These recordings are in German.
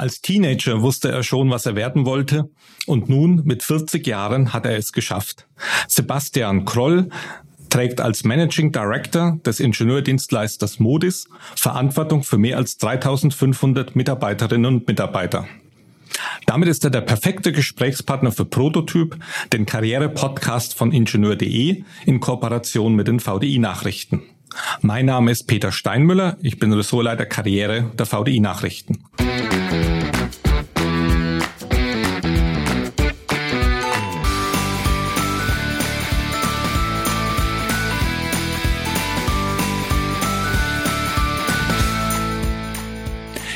Als Teenager wusste er schon, was er werden wollte, und nun mit 40 Jahren hat er es geschafft. Sebastian Kroll trägt als Managing Director des Ingenieurdienstleisters Modis Verantwortung für mehr als 3500 Mitarbeiterinnen und Mitarbeiter. Damit ist er der perfekte Gesprächspartner für Prototyp, den Karriere-Podcast von Ingenieur.de in Kooperation mit den VDI-Nachrichten. Mein Name ist Peter Steinmüller, ich bin Ressortleiter Karriere der VDI-Nachrichten.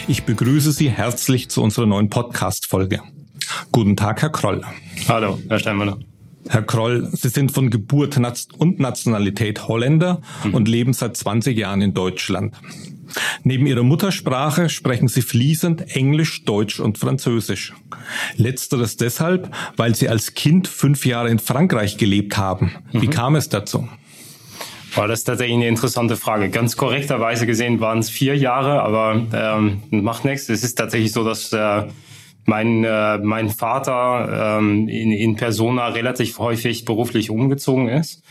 Ich begrüße Sie herzlich zu unserer neuen Podcast-Folge. Guten Tag, Herr Kroll. Hallo, Herr Steinmüller. Herr Kroll, Sie sind von Geburt und Nationalität Holländer mhm. und leben seit 20 Jahren in Deutschland. Neben Ihrer Muttersprache sprechen Sie fließend Englisch, Deutsch und Französisch. Letzteres deshalb, weil Sie als Kind fünf Jahre in Frankreich gelebt haben. Wie mhm. kam es dazu? Boah, das tatsächlich eine interessante Frage. Ganz korrekterweise gesehen waren es vier Jahre, aber ähm, macht nichts. Es ist tatsächlich so, dass äh, mein, äh, mein Vater ähm, in, in Persona relativ häufig beruflich umgezogen ist.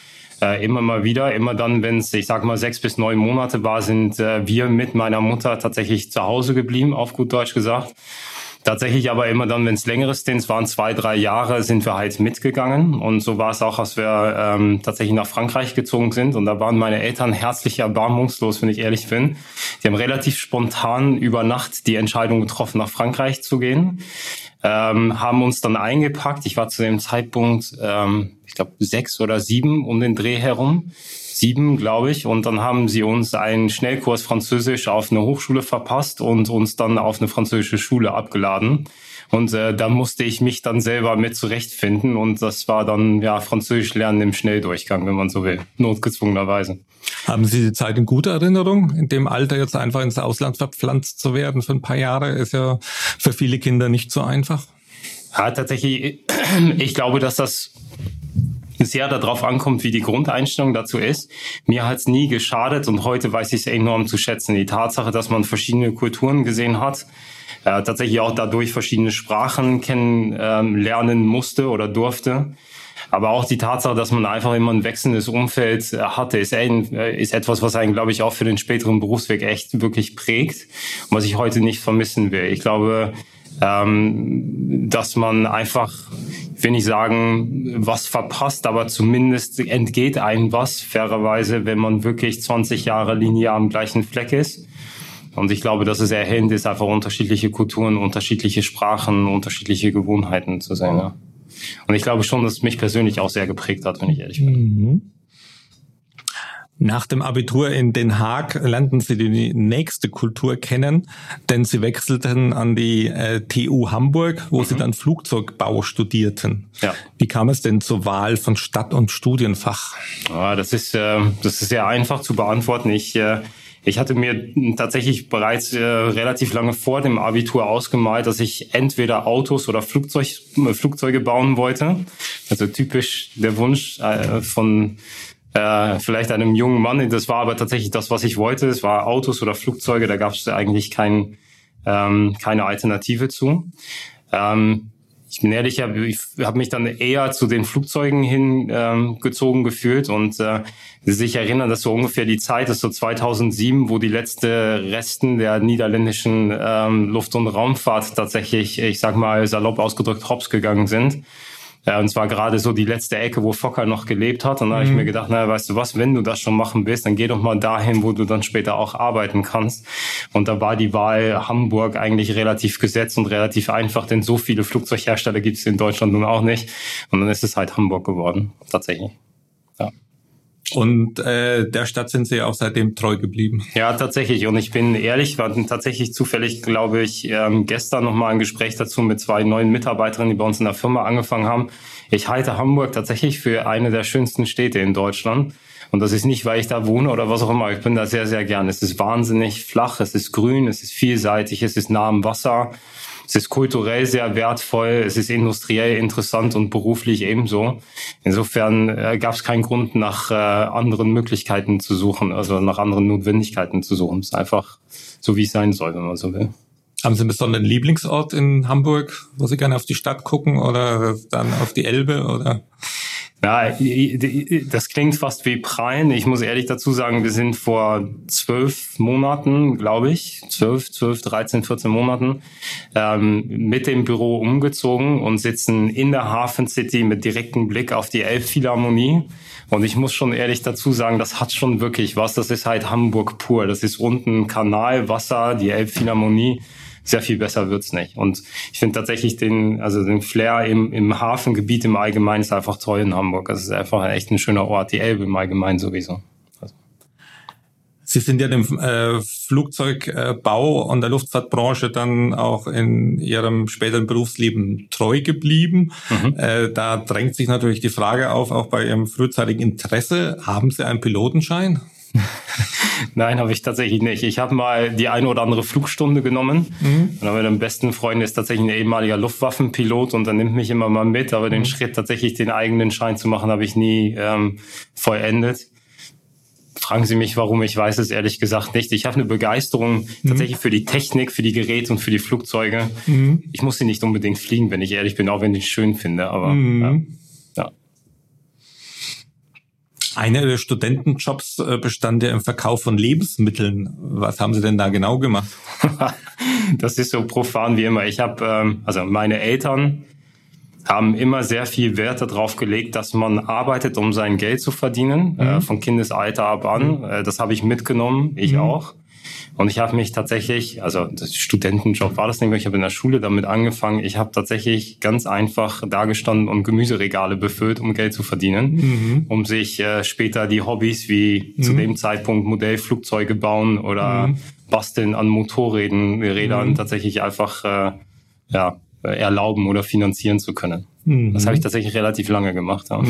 Äh, immer mal wieder, immer dann, wenn es, ich sag mal, sechs bis neun Monate war, sind äh, wir mit meiner Mutter tatsächlich zu Hause geblieben, auf gut Deutsch gesagt. Tatsächlich aber immer dann, wenn es längere Stints waren, zwei, drei Jahre, sind wir halt mitgegangen. Und so war es auch, als wir ähm, tatsächlich nach Frankreich gezogen sind. Und da waren meine Eltern herzlich erbarmungslos, wenn ich ehrlich bin. Die haben relativ spontan über Nacht die Entscheidung getroffen, nach Frankreich zu gehen. Ähm, haben uns dann eingepackt. Ich war zu dem Zeitpunkt, ähm, ich glaube, sechs oder sieben um den Dreh herum sieben, glaube ich. Und dann haben sie uns einen Schnellkurs Französisch auf eine Hochschule verpasst und uns dann auf eine französische Schule abgeladen. Und äh, da musste ich mich dann selber mit zurechtfinden. Und das war dann ja Französisch lernen im Schnelldurchgang, wenn man so will, notgezwungenerweise. Haben Sie die Zeit in guter Erinnerung? In dem Alter jetzt einfach ins Ausland verpflanzt zu werden für ein paar Jahre ist ja für viele Kinder nicht so einfach. Ja, tatsächlich, ich glaube, dass das sehr darauf ankommt, wie die Grundeinstellung dazu ist. Mir hat es nie geschadet und heute weiß ich es enorm zu schätzen. Die Tatsache, dass man verschiedene Kulturen gesehen hat, äh, tatsächlich auch dadurch verschiedene Sprachen kennenlernen ähm, musste oder durfte. Aber auch die Tatsache, dass man einfach immer ein wechselndes Umfeld äh, hatte, ist, ein, äh, ist etwas, was einen, glaube ich, auch für den späteren Berufsweg echt wirklich prägt und was ich heute nicht vermissen will. Ich glaube, ähm, dass man einfach will nicht sagen, was verpasst, aber zumindest entgeht einem was, fairerweise, wenn man wirklich 20 Jahre linear am gleichen Fleck ist. Und ich glaube, dass es erhellend ist, einfach unterschiedliche Kulturen, unterschiedliche Sprachen, unterschiedliche Gewohnheiten zu sehen. Ja. Und ich glaube schon, dass es mich persönlich auch sehr geprägt hat, wenn ich ehrlich bin. Mhm. Nach dem Abitur in Den Haag lernten sie die nächste Kultur kennen, denn sie wechselten an die äh, TU Hamburg, wo mhm. sie dann Flugzeugbau studierten. Ja. Wie kam es denn zur Wahl von Stadt- und Studienfach? Ah, das ist äh, das ist sehr einfach zu beantworten. Ich äh, ich hatte mir tatsächlich bereits äh, relativ lange vor dem Abitur ausgemalt, dass ich entweder Autos oder Flugzeug, äh, Flugzeuge bauen wollte. Also typisch der Wunsch äh, von äh, vielleicht einem jungen Mann. Das war aber tatsächlich das, was ich wollte. Es war Autos oder Flugzeuge, da gab es eigentlich kein, ähm, keine Alternative zu. Ähm, ich bin ehrlich, ich habe mich dann eher zu den Flugzeugen hingezogen ähm, gefühlt und äh, sich erinnern, dass so ungefähr die Zeit ist so 2007, wo die letzte Resten der niederländischen ähm, Luft- und Raumfahrt tatsächlich, ich sag mal salopp ausgedrückt, hops gegangen sind. Ja, und zwar gerade so die letzte Ecke, wo Fokker noch gelebt hat. Und da mhm. habe ich mir gedacht, naja, weißt du was, wenn du das schon machen willst, dann geh doch mal dahin, wo du dann später auch arbeiten kannst. Und da war die Wahl Hamburg eigentlich relativ gesetzt und relativ einfach, denn so viele Flugzeughersteller gibt es in Deutschland nun auch nicht. Und dann ist es halt Hamburg geworden, tatsächlich. Und äh, der Stadt sind Sie auch seitdem treu geblieben. Ja, tatsächlich. Und ich bin ehrlich, wir hatten tatsächlich zufällig, glaube ich, ähm, gestern nochmal ein Gespräch dazu mit zwei neuen Mitarbeiterinnen, die bei uns in der Firma angefangen haben. Ich halte Hamburg tatsächlich für eine der schönsten Städte in Deutschland. Und das ist nicht, weil ich da wohne oder was auch immer. Ich bin da sehr, sehr gern. Es ist wahnsinnig flach, es ist grün, es ist vielseitig, es ist nah am Wasser. Es ist kulturell sehr wertvoll, es ist industriell interessant und beruflich ebenso. Insofern äh, gab es keinen Grund, nach äh, anderen Möglichkeiten zu suchen, also nach anderen Notwendigkeiten zu suchen. Es ist einfach so, wie es sein soll, wenn man so will. Haben Sie einen besonderen Lieblingsort in Hamburg, wo Sie gerne auf die Stadt gucken oder dann auf die Elbe oder? Ja, das klingt fast wie Prallen. Ich muss ehrlich dazu sagen, wir sind vor zwölf Monaten, glaube ich, zwölf, zwölf, dreizehn, vierzehn Monaten ähm, mit dem Büro umgezogen und sitzen in der Hafen City mit direktem Blick auf die Elbphilharmonie. Und ich muss schon ehrlich dazu sagen, das hat schon wirklich was. Das ist halt Hamburg pur. Das ist unten Kanal, Wasser, die Elbphilharmonie sehr viel besser wird's nicht. Und ich finde tatsächlich den, also den Flair im, im Hafengebiet im Allgemeinen ist einfach toll in Hamburg. Das ist einfach echt ein schöner Ort, die Elbe im Allgemeinen sowieso. Also. Sie sind ja dem äh, Flugzeugbau und der Luftfahrtbranche dann auch in Ihrem späteren Berufsleben treu geblieben. Mhm. Äh, da drängt sich natürlich die Frage auf, auch bei Ihrem frühzeitigen Interesse, haben Sie einen Pilotenschein? Nein, habe ich tatsächlich nicht. Ich habe mal die eine oder andere Flugstunde genommen. Mhm. Und mein besten Freund ist tatsächlich ein ehemaliger Luftwaffenpilot und der nimmt mich immer mal mit. Aber mhm. den Schritt tatsächlich den eigenen Schein zu machen, habe ich nie ähm, vollendet. Fragen Sie mich, warum? Ich weiß es ehrlich gesagt nicht. Ich habe eine Begeisterung mhm. tatsächlich für die Technik, für die Geräte und für die Flugzeuge. Mhm. Ich muss sie nicht unbedingt fliegen, wenn ich ehrlich bin, auch wenn ich es schön finde. Aber mhm. ja. Einer der Studentenjobs äh, bestand ja im Verkauf von Lebensmitteln. Was haben Sie denn da genau gemacht? das ist so profan wie immer. Ich habe, ähm, also meine Eltern haben immer sehr viel Wert darauf gelegt, dass man arbeitet, um sein Geld zu verdienen, äh, mhm. äh, von Kindesalter ab an. Mhm. Äh, das habe ich mitgenommen, ich mhm. auch. Und ich habe mich tatsächlich, also das Studentenjob war das nicht mehr, ich habe in der Schule damit angefangen. Ich habe tatsächlich ganz einfach dagestanden und Gemüseregale befüllt, um Geld zu verdienen, mhm. um sich äh, später die Hobbys wie mhm. zu dem Zeitpunkt Modellflugzeuge bauen oder mhm. basteln an Motorrädern Rädern mhm. tatsächlich einfach äh, ja, erlauben oder finanzieren zu können. Das habe ich mhm. tatsächlich relativ lange gemacht. Ja.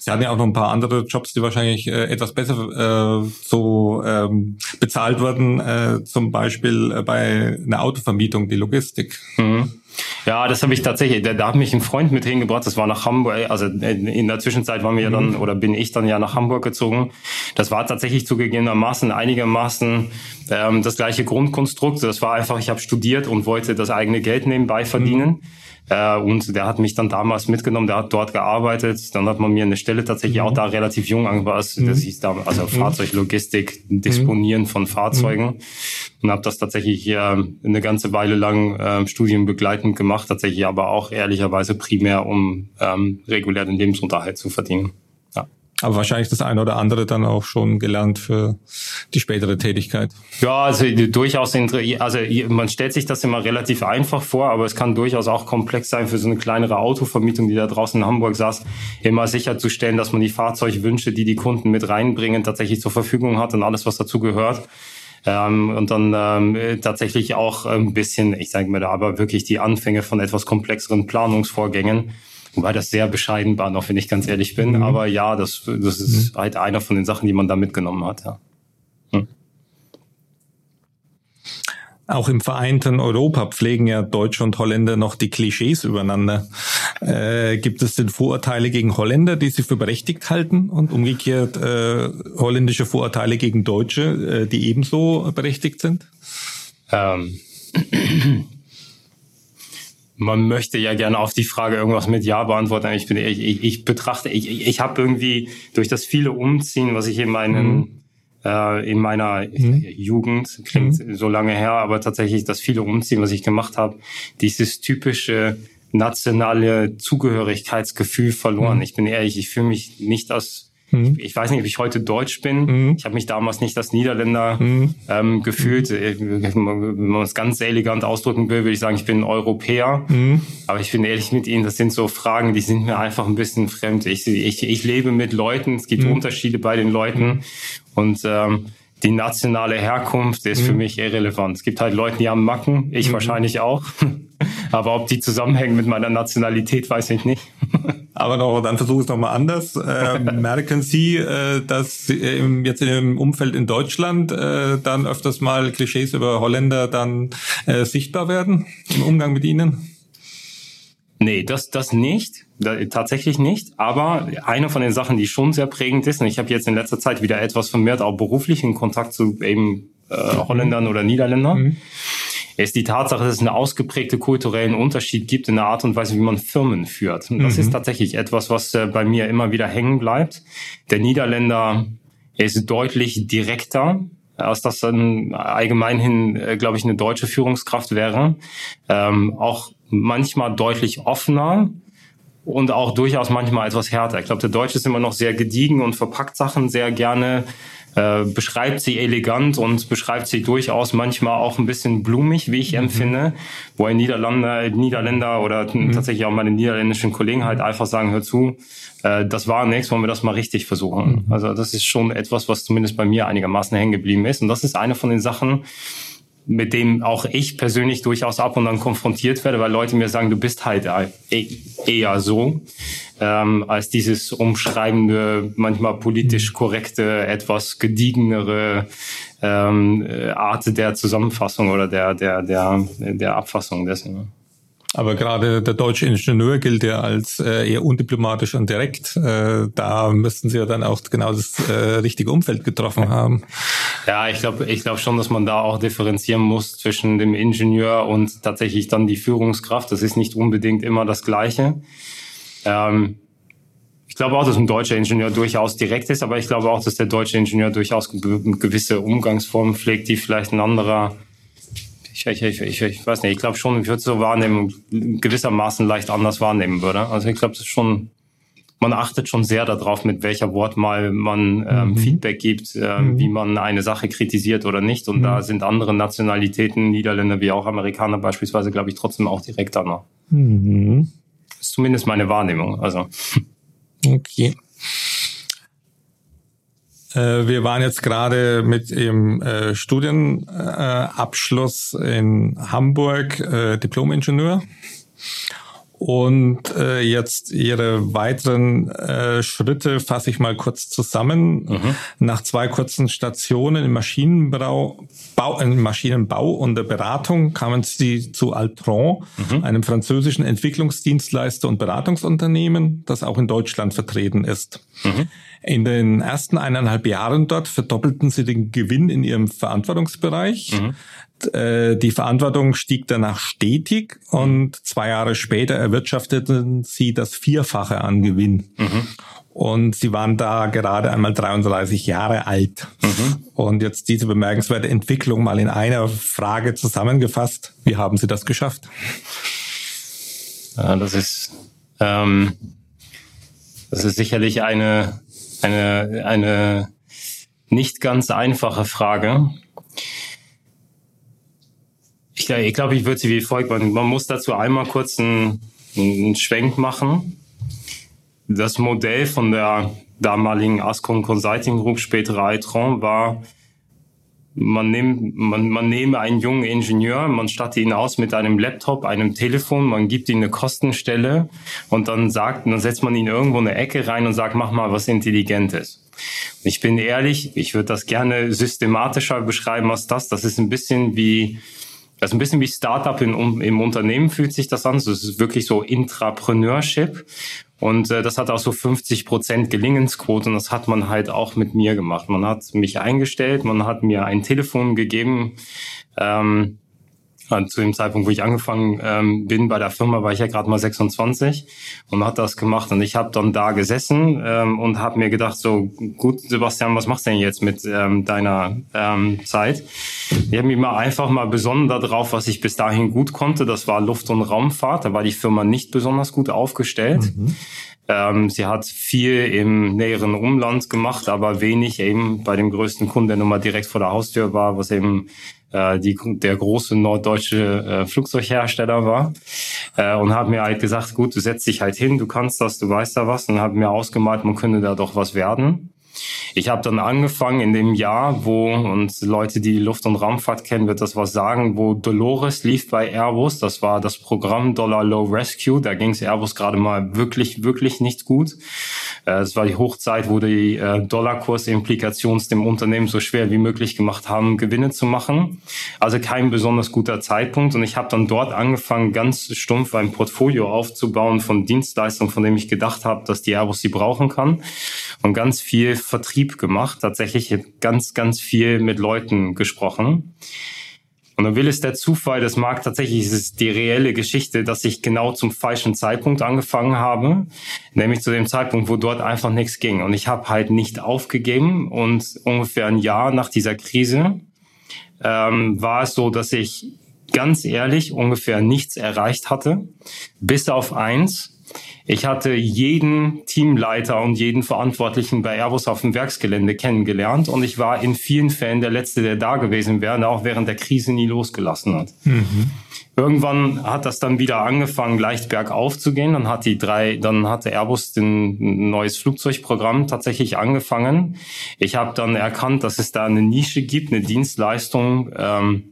Mhm. Sie hatten ja auch noch ein paar andere Jobs, die wahrscheinlich äh, etwas besser äh, so ähm, bezahlt wurden, äh, zum Beispiel äh, bei einer Autovermietung, die Logistik. Mhm. Ja, das habe ich tatsächlich. Da, da hat mich ein Freund mit hingebracht. Das war nach Hamburg. Also in der Zwischenzeit waren wir ja dann mhm. oder bin ich dann ja nach Hamburg gezogen. Das war tatsächlich zugegebenermaßen einigermaßen ähm, das gleiche Grundkonstrukt. Das war einfach, ich habe studiert und wollte das eigene Geld nebenbei verdienen. Mhm. Äh, und der hat mich dann damals mitgenommen, der hat dort gearbeitet. Dann hat man mir eine Stelle tatsächlich mhm. auch da relativ jung angepasst. Mhm. Das hieß da, also mhm. Fahrzeuglogistik, Disponieren von Fahrzeugen. Mhm. Und habe das tatsächlich äh, eine ganze Weile lang äh, studienbegleitend gemacht, tatsächlich aber auch ehrlicherweise primär, um ähm, regulär den Lebensunterhalt zu verdienen. Aber wahrscheinlich das eine oder andere dann auch schon gelernt für die spätere Tätigkeit. Ja, also durchaus, also man stellt sich das immer relativ einfach vor, aber es kann durchaus auch komplex sein für so eine kleinere Autovermietung, die da draußen in Hamburg saß, immer sicherzustellen, dass man die Fahrzeugwünsche, die die Kunden mit reinbringen, tatsächlich zur Verfügung hat und alles, was dazu gehört. Ähm, und dann ähm, tatsächlich auch ein bisschen, ich sage mal da aber wirklich die Anfänge von etwas komplexeren Planungsvorgängen Wobei das sehr bescheiden war, noch wenn ich ganz ehrlich bin. Mhm. Aber ja, das, das ist mhm. halt einer von den Sachen, die man da mitgenommen hat, ja. Hm. Auch im vereinten Europa pflegen ja Deutsche und Holländer noch die Klischees übereinander. Äh, gibt es denn Vorurteile gegen Holländer, die sie für berechtigt halten und umgekehrt äh, holländische Vorurteile gegen Deutsche, äh, die ebenso berechtigt sind? Ähm man möchte ja gerne auf die Frage irgendwas mit Ja beantworten. Ich, bin, ich, ich, ich betrachte, ich, ich, ich habe irgendwie durch das viele Umziehen, was ich in meinen mhm. äh, in meiner mhm. Jugend klingt mhm. so lange her, aber tatsächlich das viele Umziehen, was ich gemacht habe, dieses typische nationale Zugehörigkeitsgefühl verloren. Mhm. Ich bin ehrlich, ich fühle mich nicht als Mhm. Ich, ich, weiß nicht, ob ich heute Deutsch bin. Mhm. Ich habe mich damals nicht als Niederländer mhm. ähm, gefühlt. Mhm. Wenn man es ganz elegant ausdrücken will, würde ich sagen, ich bin Europäer. Mhm. Aber ich bin ehrlich mit Ihnen, das sind so Fragen, die sind mir einfach ein bisschen fremd. Ich, ich, ich lebe mit Leuten, es gibt mhm. Unterschiede bei den Leuten. Und ähm, die nationale Herkunft ist mhm. für mich irrelevant. Es gibt halt Leute, die haben Macken, ich mhm. wahrscheinlich auch. Aber ob die zusammenhängen mit meiner Nationalität, weiß ich nicht. Aber noch, dann versuche ich es nochmal anders. Äh, merken Sie, äh, dass im, jetzt im Umfeld in Deutschland äh, dann öfters mal Klischees über Holländer dann äh, sichtbar werden im Umgang mit ihnen? Nee, das, das nicht. Da, tatsächlich nicht. Aber eine von den Sachen, die schon sehr prägend ist, und ich habe jetzt in letzter Zeit wieder etwas vermehrt auch beruflichen Kontakt zu eben äh, Holländern oder Niederländern. Mhm ist die Tatsache, dass es einen ausgeprägten kulturellen Unterschied gibt in der Art und Weise, wie man Firmen führt. Und das mhm. ist tatsächlich etwas, was äh, bei mir immer wieder hängen bleibt. Der Niederländer ist deutlich direkter, als das dann allgemein hin, äh, glaube ich, eine deutsche Führungskraft wäre. Ähm, auch manchmal deutlich offener und auch durchaus manchmal etwas härter. Ich glaube, der Deutsche ist immer noch sehr gediegen und verpackt Sachen sehr gerne äh, beschreibt sie elegant und beschreibt sie durchaus manchmal auch ein bisschen blumig, wie ich mhm. empfinde, wo ein Niederländer, Niederländer oder mhm. tatsächlich auch meine niederländischen Kollegen halt einfach sagen, hör zu, äh, das war nichts, wollen wir das mal richtig versuchen. Mhm. Also das ist schon etwas, was zumindest bei mir einigermaßen hängen geblieben ist. Und das ist eine von den Sachen, mit dem auch ich persönlich durchaus ab und an konfrontiert werde, weil Leute mir sagen, du bist halt e-, eher so, ähm, als dieses umschreibende, manchmal politisch korrekte, etwas gediegenere ähm, Art der Zusammenfassung oder der, der, der, der Abfassung dessen. Aber gerade der deutsche Ingenieur gilt ja als äh, eher undiplomatisch und direkt. Äh, da müssten Sie ja dann auch genau das äh, richtige Umfeld getroffen haben. Ja, ich glaube ich glaube schon, dass man da auch differenzieren muss zwischen dem Ingenieur und tatsächlich dann die Führungskraft. Das ist nicht unbedingt immer das Gleiche. Ähm, ich glaube auch, dass ein deutscher Ingenieur durchaus direkt ist, aber ich glaube auch, dass der deutsche Ingenieur durchaus gewisse Umgangsformen pflegt, die vielleicht ein anderer ich, ich, ich, ich weiß nicht, ich glaube schon, ich würde so wahrnehmen, gewissermaßen leicht anders wahrnehmen würde. Also ich glaube, das ist schon, man achtet schon sehr darauf, mit welcher Wortmal man ähm, mhm. Feedback gibt, ähm, mhm. wie man eine Sache kritisiert oder nicht. Und mhm. da sind andere Nationalitäten, Niederländer wie auch Amerikaner beispielsweise, glaube ich, trotzdem auch direkter noch. Mhm. Das ist zumindest meine Wahrnehmung. Also. Okay. Äh, wir waren jetzt gerade mit Ihrem äh, Studienabschluss in Hamburg äh, Diplom-Ingenieur. Und äh, jetzt Ihre weiteren äh, Schritte fasse ich mal kurz zusammen. Mhm. Nach zwei kurzen Stationen im Maschinenbau, Bau, im Maschinenbau und der Beratung kamen Sie zu Altron, mhm. einem französischen Entwicklungsdienstleister und Beratungsunternehmen, das auch in Deutschland vertreten ist. Mhm. In den ersten eineinhalb Jahren dort verdoppelten sie den Gewinn in ihrem Verantwortungsbereich. Äh, die Verantwortung stieg danach stetig und zwei Jahre später erwirtschafteten sie das Vierfache an Gewinn. Mhm. Und sie waren da gerade einmal 33 Jahre alt. Mhm. Und jetzt diese bemerkenswerte Entwicklung mal in einer Frage zusammengefasst. Wie haben Sie das geschafft? Ja, das ist, ähm, das ist sicherlich eine eine, eine nicht ganz einfache Frage. Ich, ich glaube, ich würde sie wie folgt. Man, man muss dazu einmal kurz einen, einen Schwenk machen. Das Modell von der damaligen Ascom Consulting Group, spätere Altron, war man, nimmt, man, man nehme einen jungen Ingenieur, man statte ihn aus mit einem Laptop, einem Telefon, man gibt ihm eine Kostenstelle und dann sagt, dann setzt man ihn irgendwo in eine Ecke rein und sagt, mach mal was Intelligentes. Ich bin ehrlich, ich würde das gerne systematischer beschreiben als das. Das ist ein bisschen wie, das ist ein bisschen wie Startup in, im Unternehmen fühlt sich das an. Das ist wirklich so Intrapreneurship. Und äh, das hat auch so 50 Prozent Gelingensquote und das hat man halt auch mit mir gemacht. Man hat mich eingestellt, man hat mir ein Telefon gegeben. Ähm, zu dem Zeitpunkt, wo ich angefangen ähm, bin bei der Firma, war ich ja gerade mal 26 und hat das gemacht. Und ich habe dann da gesessen ähm, und habe mir gedacht, so gut, Sebastian, was machst du denn jetzt mit ähm, deiner ähm, Zeit? Ich habe mich mal einfach mal besonnen darauf, was ich bis dahin gut konnte. Das war Luft- und Raumfahrt. Da war die Firma nicht besonders gut aufgestellt. Mhm. Ähm, sie hat viel im näheren Umland gemacht, aber wenig eben bei dem größten Kunden, der nun mal direkt vor der Haustür war, was eben äh, die, der große norddeutsche äh, Flugzeughersteller war äh, und habe mir halt gesagt, gut, du setzt dich halt hin, du kannst das, du weißt da was und habe mir ausgemalt, man könnte da doch was werden. Ich habe dann angefangen in dem Jahr, wo, und Leute, die Luft- und Raumfahrt kennen, wird das was sagen, wo Dolores lief bei Airbus. Das war das Programm Dollar Low Rescue. Da ging es Airbus gerade mal wirklich, wirklich nicht gut. Äh, das war die Hochzeit, wo die äh, Dollarkursimplikations dem Unternehmen so schwer wie möglich gemacht haben, Gewinne zu machen. Also kein besonders guter Zeitpunkt. Und ich habe dann dort angefangen, ganz stumpf ein Portfolio aufzubauen von Dienstleistungen, von dem ich gedacht habe, dass die Airbus sie brauchen kann. Und ganz viel Vertrieb gemacht, tatsächlich ganz, ganz viel mit Leuten gesprochen. Und dann will es der Zufall, das mag tatsächlich, es ist die reelle Geschichte, dass ich genau zum falschen Zeitpunkt angefangen habe, nämlich zu dem Zeitpunkt, wo dort einfach nichts ging. Und ich habe halt nicht aufgegeben und ungefähr ein Jahr nach dieser Krise ähm, war es so, dass ich ganz ehrlich ungefähr nichts erreicht hatte, bis auf eins. Ich hatte jeden Teamleiter und jeden Verantwortlichen bei Airbus auf dem Werksgelände kennengelernt und ich war in vielen Fällen der Letzte, der da gewesen wäre, auch während der Krise nie losgelassen hat. Mhm. Irgendwann hat das dann wieder angefangen, leicht bergauf zu gehen. Dann hat die drei, dann hatte Airbus ein neues Flugzeugprogramm tatsächlich angefangen. Ich habe dann erkannt, dass es da eine Nische gibt, eine Dienstleistung, ähm,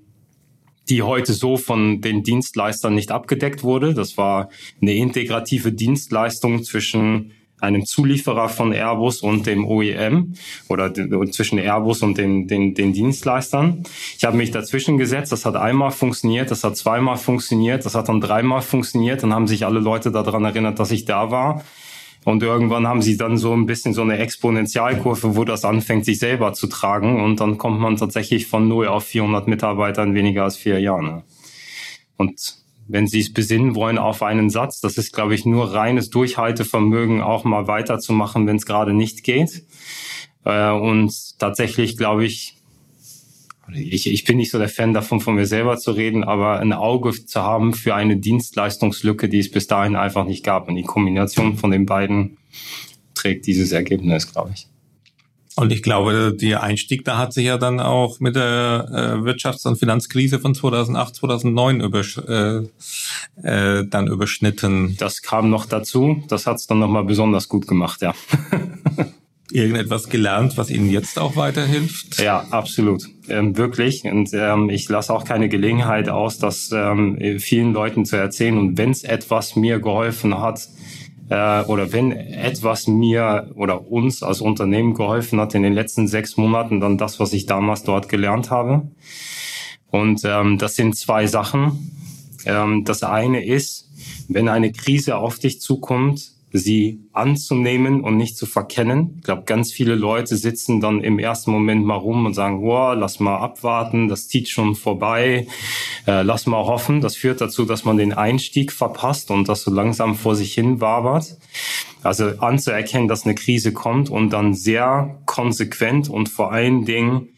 die heute so von den Dienstleistern nicht abgedeckt wurde. Das war eine integrative Dienstleistung zwischen einem Zulieferer von Airbus und dem OEM oder zwischen Airbus und den, den, den Dienstleistern. Ich habe mich dazwischen gesetzt, das hat einmal funktioniert, das hat zweimal funktioniert, das hat dann dreimal funktioniert, dann haben sich alle Leute daran erinnert, dass ich da war. Und irgendwann haben sie dann so ein bisschen so eine Exponentialkurve, wo das anfängt, sich selber zu tragen. Und dann kommt man tatsächlich von 0 auf 400 Mitarbeiter in weniger als vier Jahren. Und wenn Sie es besinnen wollen auf einen Satz, das ist, glaube ich, nur reines Durchhaltevermögen, auch mal weiterzumachen, wenn es gerade nicht geht. Äh, und tatsächlich, glaube ich, ich, ich bin nicht so der Fan davon, von mir selber zu reden, aber ein Auge zu haben für eine Dienstleistungslücke, die es bis dahin einfach nicht gab. Und die Kombination von den beiden trägt dieses Ergebnis, glaube ich. Und ich glaube, der Einstieg, da hat sich ja dann auch mit der äh, Wirtschafts- und Finanzkrise von 2008, 2009 übersch äh, äh, dann überschnitten. Das kam noch dazu. Das hat es dann nochmal besonders gut gemacht, ja. irgendetwas gelernt, was Ihnen jetzt auch weiterhilft? Ja, absolut. Ähm, wirklich. Und ähm, ich lasse auch keine Gelegenheit aus, das ähm, vielen Leuten zu erzählen. Und wenn es etwas mir geholfen hat, äh, oder wenn etwas mir oder uns als Unternehmen geholfen hat in den letzten sechs Monaten, dann das, was ich damals dort gelernt habe. Und ähm, das sind zwei Sachen. Ähm, das eine ist, wenn eine Krise auf dich zukommt, sie anzunehmen und nicht zu verkennen. Ich glaube, ganz viele Leute sitzen dann im ersten Moment mal rum und sagen, wow, lass mal abwarten, das zieht schon vorbei, äh, lass mal hoffen. Das führt dazu, dass man den Einstieg verpasst und das so langsam vor sich hin wabert. Also anzuerkennen, dass eine Krise kommt und dann sehr konsequent und vor allen Dingen,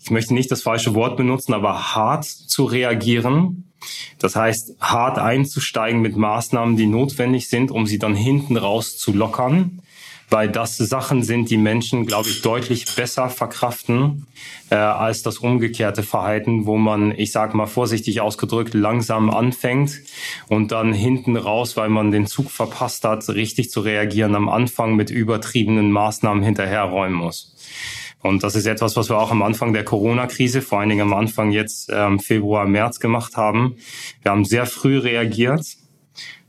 ich möchte nicht das falsche Wort benutzen, aber hart zu reagieren das heißt, hart einzusteigen mit Maßnahmen, die notwendig sind, um sie dann hinten raus zu lockern, weil das Sachen sind, die Menschen, glaube ich, deutlich besser verkraften äh, als das umgekehrte Verhalten, wo man, ich sage mal vorsichtig ausgedrückt, langsam anfängt und dann hinten raus, weil man den Zug verpasst hat, richtig zu reagieren, am Anfang mit übertriebenen Maßnahmen hinterherräumen muss. Und das ist etwas, was wir auch am Anfang der Corona-Krise, vor allen Dingen am Anfang jetzt ähm, Februar, März gemacht haben. Wir haben sehr früh reagiert.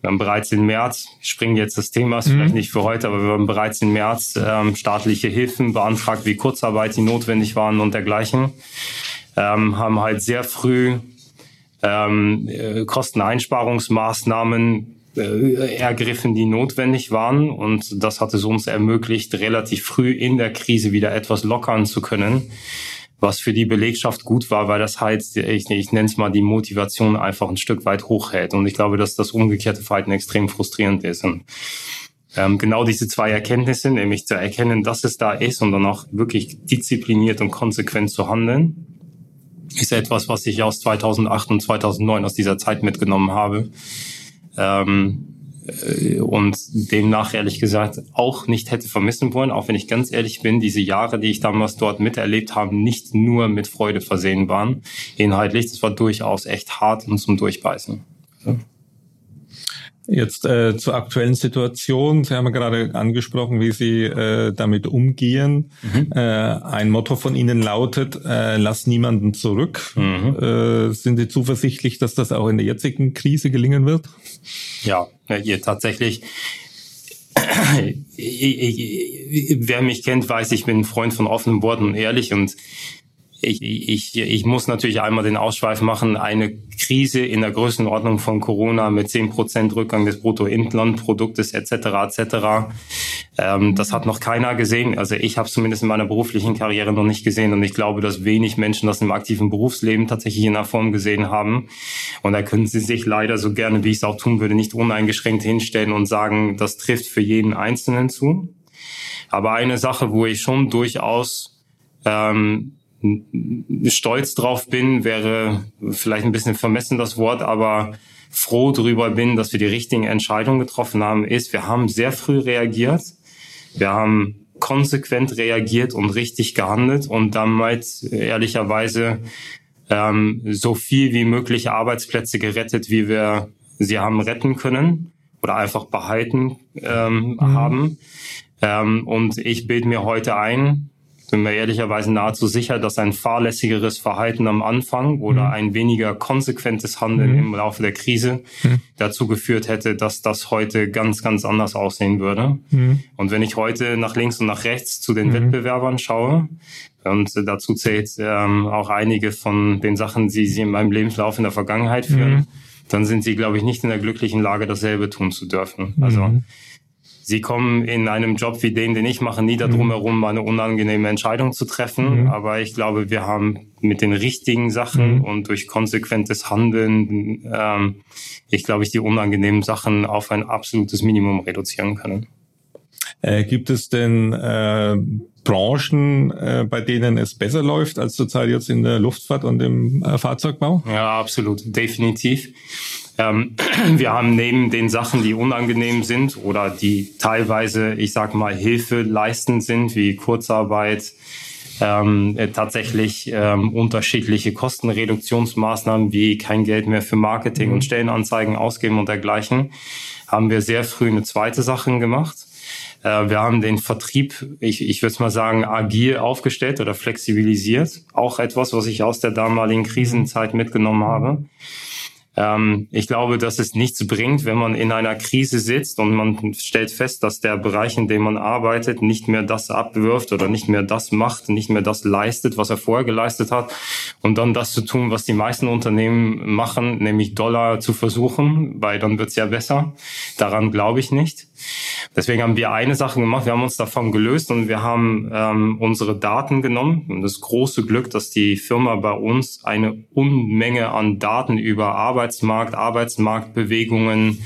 Wir haben bereits im März, ich springe jetzt das Thema, ist mhm. vielleicht nicht für heute, aber wir haben bereits im März ähm, staatliche Hilfen beantragt, wie Kurzarbeit, die notwendig waren und dergleichen. Ähm, haben halt sehr früh ähm, äh, Kosteneinsparungsmaßnahmen äh, ergriffen, die notwendig waren. Und das hat es uns ermöglicht, relativ früh in der Krise wieder etwas lockern zu können, was für die Belegschaft gut war, weil das halt, ich, ich nenne es mal, die Motivation einfach ein Stück weit hochhält. Und ich glaube, dass das umgekehrte Verhalten extrem frustrierend ist. Und ähm, genau diese zwei Erkenntnisse, nämlich zu erkennen, dass es da ist und dann auch wirklich diszipliniert und konsequent zu handeln, ist etwas, was ich aus 2008 und 2009 aus dieser Zeit mitgenommen habe ähm, äh, und demnach ehrlich gesagt auch nicht hätte vermissen wollen, auch wenn ich ganz ehrlich bin, diese Jahre, die ich damals dort miterlebt habe, nicht nur mit Freude versehen waren. Inhaltlich, das war durchaus echt hart und zum Durchbeißen. Ja. Jetzt äh, zur aktuellen Situation. Sie haben ja gerade angesprochen, wie Sie äh, damit umgehen. Mhm. Äh, ein Motto von Ihnen lautet, äh, lass niemanden zurück. Mhm. Äh, sind Sie zuversichtlich, dass das auch in der jetzigen Krise gelingen wird? Ja, ihr tatsächlich. wer mich kennt, weiß, ich bin ein Freund von offenen Worten und ehrlich und ich, ich, ich muss natürlich einmal den Ausschweif machen. Eine Krise in der Größenordnung von Corona mit zehn Prozent Rückgang des Bruttoinlandproduktes etc. etc. Ähm, das hat noch keiner gesehen. Also ich habe zumindest in meiner beruflichen Karriere noch nicht gesehen und ich glaube, dass wenig Menschen das im aktiven Berufsleben tatsächlich in der Form gesehen haben. Und da können sie sich leider so gerne, wie ich es auch tun würde, nicht uneingeschränkt hinstellen und sagen, das trifft für jeden Einzelnen zu. Aber eine Sache, wo ich schon durchaus ähm, stolz drauf bin, wäre vielleicht ein bisschen vermessen das Wort, aber froh drüber bin, dass wir die richtigen Entscheidungen getroffen haben, ist, wir haben sehr früh reagiert. Wir haben konsequent reagiert und richtig gehandelt und damit ehrlicherweise ähm, so viel wie möglich Arbeitsplätze gerettet, wie wir sie haben retten können oder einfach behalten ähm, mhm. haben. Ähm, und ich bilde mir heute ein, bin mir ehrlicherweise nahezu sicher, dass ein fahrlässigeres Verhalten am Anfang oder mhm. ein weniger konsequentes Handeln mhm. im Laufe der Krise mhm. dazu geführt hätte, dass das heute ganz, ganz anders aussehen würde. Mhm. Und wenn ich heute nach links und nach rechts zu den mhm. Wettbewerbern schaue, und dazu zählt ähm, auch einige von den Sachen, die sie in meinem Lebenslauf in der Vergangenheit führen, mhm. dann sind sie, glaube ich, nicht in der glücklichen Lage, dasselbe tun zu dürfen. Also Sie kommen in einem Job wie den, den ich mache, nie darum mhm. herum, eine unangenehme Entscheidung zu treffen. Mhm. Aber ich glaube, wir haben mit den richtigen Sachen mhm. und durch konsequentes Handeln, ähm, ich glaube, ich die unangenehmen Sachen auf ein absolutes Minimum reduzieren können. Äh, gibt es denn äh, Branchen, äh, bei denen es besser läuft als zurzeit jetzt in der Luftfahrt und im äh, Fahrzeugbau? Ja, absolut, definitiv. Ähm, wir haben neben den Sachen, die unangenehm sind oder die teilweise, ich sag mal, Hilfe leistend sind, wie Kurzarbeit, ähm, äh, tatsächlich ähm, unterschiedliche Kostenreduktionsmaßnahmen wie kein Geld mehr für Marketing mhm. und Stellenanzeigen ausgeben und dergleichen, haben wir sehr früh eine zweite Sache gemacht. Äh, wir haben den Vertrieb, ich, ich würde mal sagen, agil aufgestellt oder flexibilisiert. Auch etwas, was ich aus der damaligen Krisenzeit mitgenommen habe. Ähm, ich glaube, dass es nichts bringt, wenn man in einer Krise sitzt und man stellt fest, dass der Bereich, in dem man arbeitet, nicht mehr das abwirft oder nicht mehr das macht, nicht mehr das leistet, was er vorher geleistet hat und dann das zu tun, was die meisten Unternehmen machen, nämlich Dollar zu versuchen, weil dann wird's ja besser. Daran glaube ich nicht. Deswegen haben wir eine Sache gemacht, wir haben uns davon gelöst und wir haben ähm, unsere Daten genommen. Und das große Glück, dass die Firma bei uns eine Unmenge an Daten über Arbeitsmarkt, Arbeitsmarktbewegungen